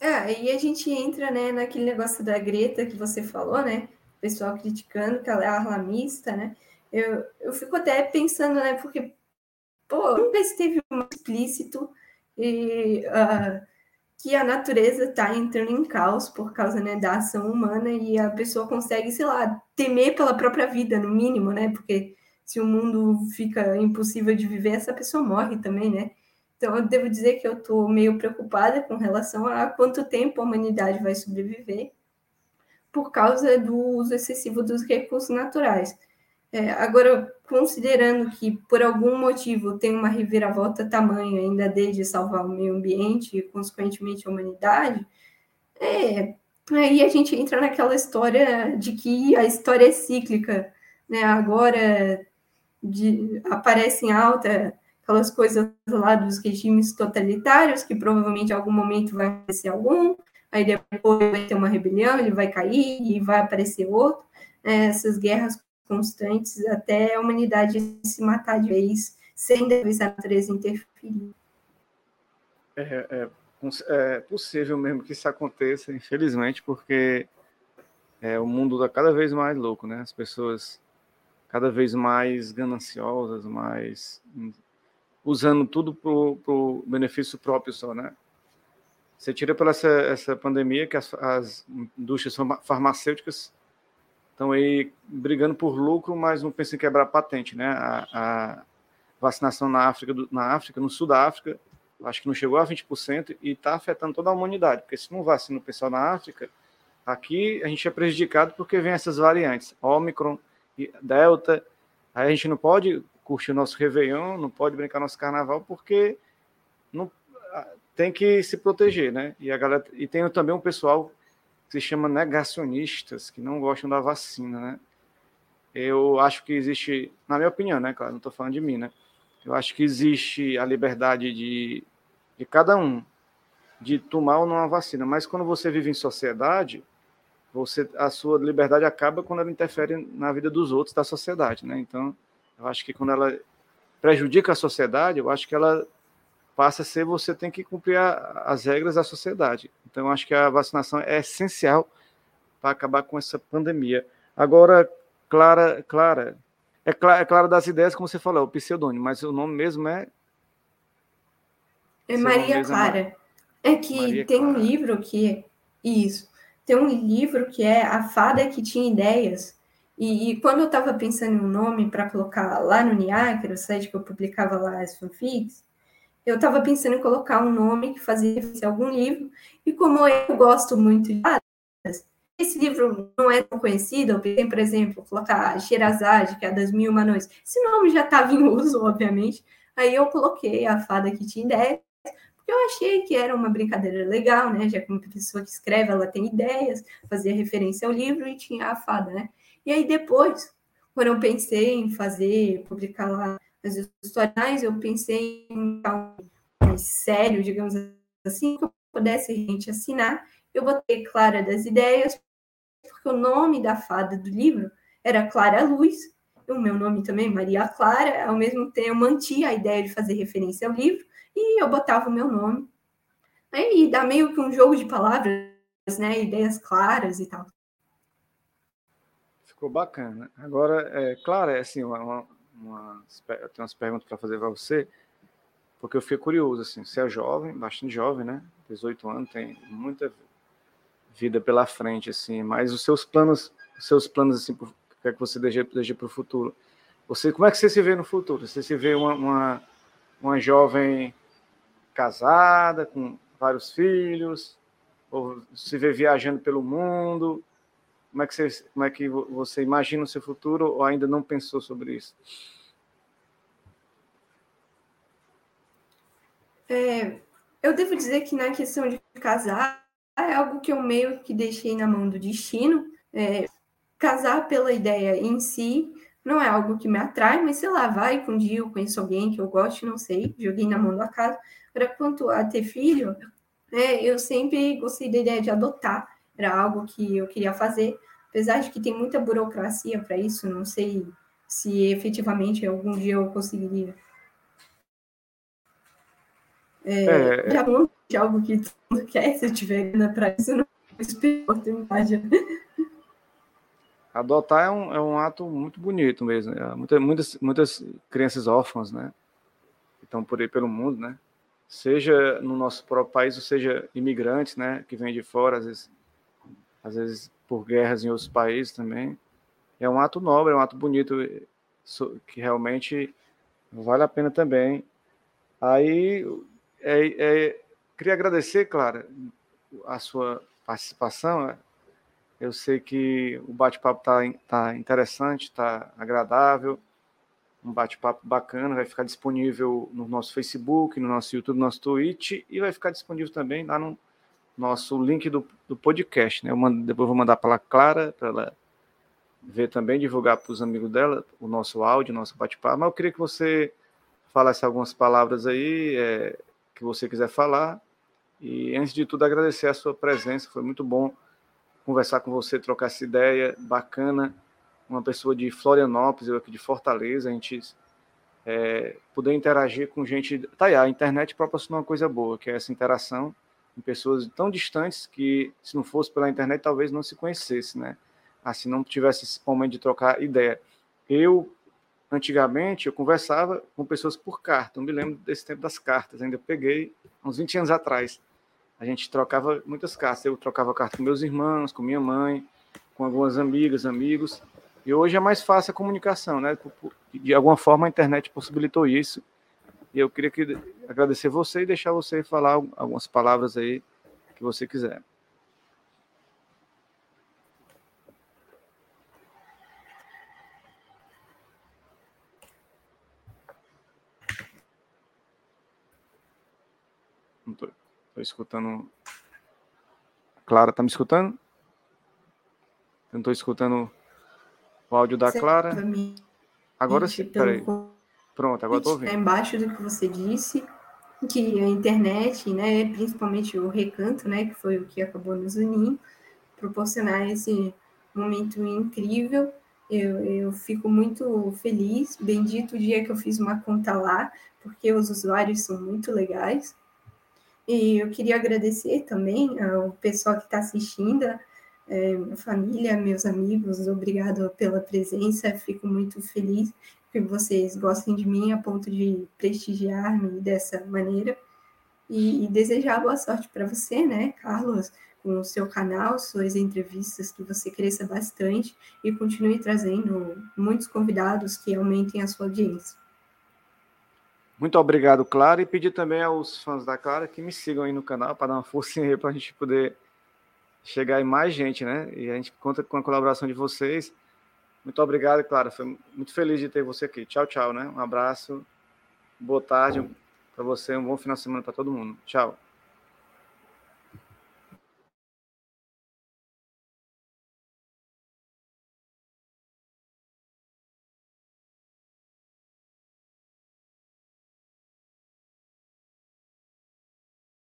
É, aí a gente entra, né, naquele negócio da Greta que você falou, né? O pessoal criticando que ela é arlamista, né? Eu, eu fico até pensando, né? Porque, pô, nunca esteve mais explícito e, uh, que a natureza está entrando em caos por causa né, da ação humana e a pessoa consegue, sei lá, temer pela própria vida, no mínimo, né? Porque se o mundo fica impossível de viver, essa pessoa morre também, né? Então, eu devo dizer que eu estou meio preocupada com relação a quanto tempo a humanidade vai sobreviver por causa do uso excessivo dos recursos naturais. É, agora, considerando que por algum motivo tem uma reviravolta tamanho ainda desde salvar o meio ambiente e, consequentemente, a humanidade, é, aí a gente entra naquela história de que a história é cíclica. Né? Agora de, aparece em alta aquelas coisas lá dos regimes totalitários, que provavelmente em algum momento vai aparecer algum, aí depois vai ter uma rebelião, ele vai cair e vai aparecer outro. É, essas guerras constantes até a humanidade se matar de vez, sem depois a natureza interferir. É, é, é, possível mesmo que isso aconteça, infelizmente, porque é, o mundo está cada vez mais louco, né? As pessoas cada vez mais gananciosas, mais usando tudo para o benefício próprio só, né? Você tira pela essa, essa pandemia que as, as indústrias farmacêuticas estão aí brigando por lucro, mas não pensam em quebrar patente, né? A, a vacinação na África, na África, no sul da África, acho que não chegou a 20% e está afetando toda a humanidade, porque se não vacina o pessoal na África, aqui a gente é prejudicado porque vem essas variantes, Omicron, Delta, aí a gente não pode curtir o nosso Réveillon, não pode brincar nosso carnaval, porque não, tem que se proteger, né? E, a galera, e tem também um pessoal que se chama negacionistas, que não gostam da vacina, né? eu acho que existe, na minha opinião, né, claro, não estou falando de mim, né? Eu acho que existe a liberdade de, de cada um de tomar ou não a vacina, mas quando você vive em sociedade, você a sua liberdade acaba quando ela interfere na vida dos outros da sociedade, né? Então, eu acho que quando ela prejudica a sociedade, eu acho que ela passa a ser você tem que cumprir a, as regras da sociedade. Então, acho que a vacinação é essencial para acabar com essa pandemia. Agora, Clara, Clara, é, clara, é Clara das Ideias, como você falou, é o pseudônimo, mas o nome mesmo é. É Maria Clara. É, é que Maria tem Clara. um livro que. Isso. Tem um livro que é A Fada que Tinha Ideias. E, e quando eu estava pensando em um nome para colocar lá no NIAC, o site que eu publicava lá as fanfics, eu estava pensando em colocar um nome que fazia referência a algum livro. E como eu gosto muito de fadas, esse livro não é tão conhecido, eu pensei, por exemplo, colocar Sherazade, que é das Mil Uma. Esse nome já estava em uso, obviamente. Aí eu coloquei a fada que tinha ideias, porque eu achei que era uma brincadeira legal, né? Já que uma pessoa que escreve, ela tem ideias, fazia referência ao livro e tinha a fada, né? E aí depois, quando eu pensei em fazer, publicar lá as histórias, eu pensei em algo mais sério, digamos assim, que eu pudesse gente assinar. Eu botei Clara das Ideias, porque o nome da fada do livro era Clara Luz, o meu nome também, Maria Clara, ao mesmo tempo eu mantinha a ideia de fazer referência ao livro e eu botava o meu nome. Aí dá meio que um jogo de palavras, né? Ideias claras e tal. Ficou bacana. Agora, é, Clara, é assim, uma, eu tenho umas perguntas para fazer para você, porque eu fiquei curioso, assim, você é jovem, bastante jovem, né? 18 anos, tem muita vida pela frente, assim, mas os seus planos, os seus planos, assim, o que é que você deseja para o futuro? Você, como é que você se vê no futuro? Você se vê uma, uma, uma jovem casada, com vários filhos, ou se vê viajando pelo mundo? Como é que você, como é que você imagina o seu futuro ou ainda não pensou sobre isso? É, eu devo dizer que na questão de casar, é algo que eu meio que deixei na mão do destino. É, casar pela ideia em si não é algo que me atrai, mas sei lá, vai que um dia eu conheço alguém que eu gosto, não sei, joguei na mão do acaso. Quanto a ter filho, né, eu sempre gostei da ideia de adotar, era algo que eu queria fazer, apesar de que tem muita burocracia para isso, não sei se efetivamente algum dia eu conseguiria. É, é... Já de algo que tu não quer, se tiver grana para isso, não espero oportunidade. Adotar é um, é um ato muito bonito mesmo. É, muitas, muitas, muitas crianças órfãs, né? Que estão por aí pelo mundo, né? Seja no nosso próprio país, ou seja imigrantes, né? Que vêm de fora, às vezes, às vezes por guerras em outros países também. É um ato nobre, é um ato bonito, que realmente vale a pena também. Aí é, é, Queria agradecer, Clara, a sua participação. Né? Eu sei que o bate-papo está tá interessante, está agradável, um bate-papo bacana. Vai ficar disponível no nosso Facebook, no nosso YouTube, no nosso Twitch e vai ficar disponível também lá no nosso link do, do podcast. Né? Eu mando, depois vou mandar para a Clara, para ela ver também, divulgar para os amigos dela o nosso áudio, o nosso bate-papo. Mas eu queria que você falasse algumas palavras aí é, que você quiser falar e antes de tudo, agradecer a sua presença. Foi muito bom conversar com você, trocar essa ideia bacana. Uma pessoa de Florianópolis, eu aqui de Fortaleza, a gente é, poder interagir com gente. Tá aí, a internet proporciona uma coisa boa, que é essa interação com pessoas tão distantes que, se não fosse pela internet, talvez não se conhecesse, né? Assim, não tivesse esse momento de trocar ideia. Eu, antigamente, eu conversava com pessoas por carta. Eu me lembro desse tempo das cartas, ainda peguei uns 20 anos atrás a gente trocava muitas cartas. Eu trocava carta com meus irmãos, com minha mãe, com algumas amigas, amigos. E hoje é mais fácil a comunicação, né? De alguma forma a internet possibilitou isso. E eu queria que, agradecer você e deixar você falar algumas palavras aí que você quiser. Estou escutando. Clara, tá me escutando? Eu não estou escutando. O áudio da Clara. Agora sim, peraí. Pronto, agora estou ouvindo. Embaixo do que você disse, que a internet, né, principalmente o recanto, né, que foi o que acabou nos unindo, proporcionar esse momento incrível. Eu, eu fico muito feliz. Bendito o dia que eu fiz uma conta lá, porque os usuários são muito legais. E eu queria agradecer também ao pessoal que está assistindo, é, minha família, meus amigos, obrigado pela presença. Fico muito feliz que vocês gostem de mim a ponto de prestigiar-me dessa maneira. E, e desejar boa sorte para você, né, Carlos, com o seu canal, suas entrevistas, que você cresça bastante e continue trazendo muitos convidados que aumentem a sua audiência. Muito obrigado, Clara, e pedir também aos fãs da Clara que me sigam aí no canal para dar uma forcinha aí para a gente poder chegar em mais gente, né? E a gente conta com a colaboração de vocês. Muito obrigado, Clara. Foi muito feliz de ter você aqui. Tchau, tchau, né? Um abraço. Boa tarde para você, um bom final de semana para todo mundo. Tchau.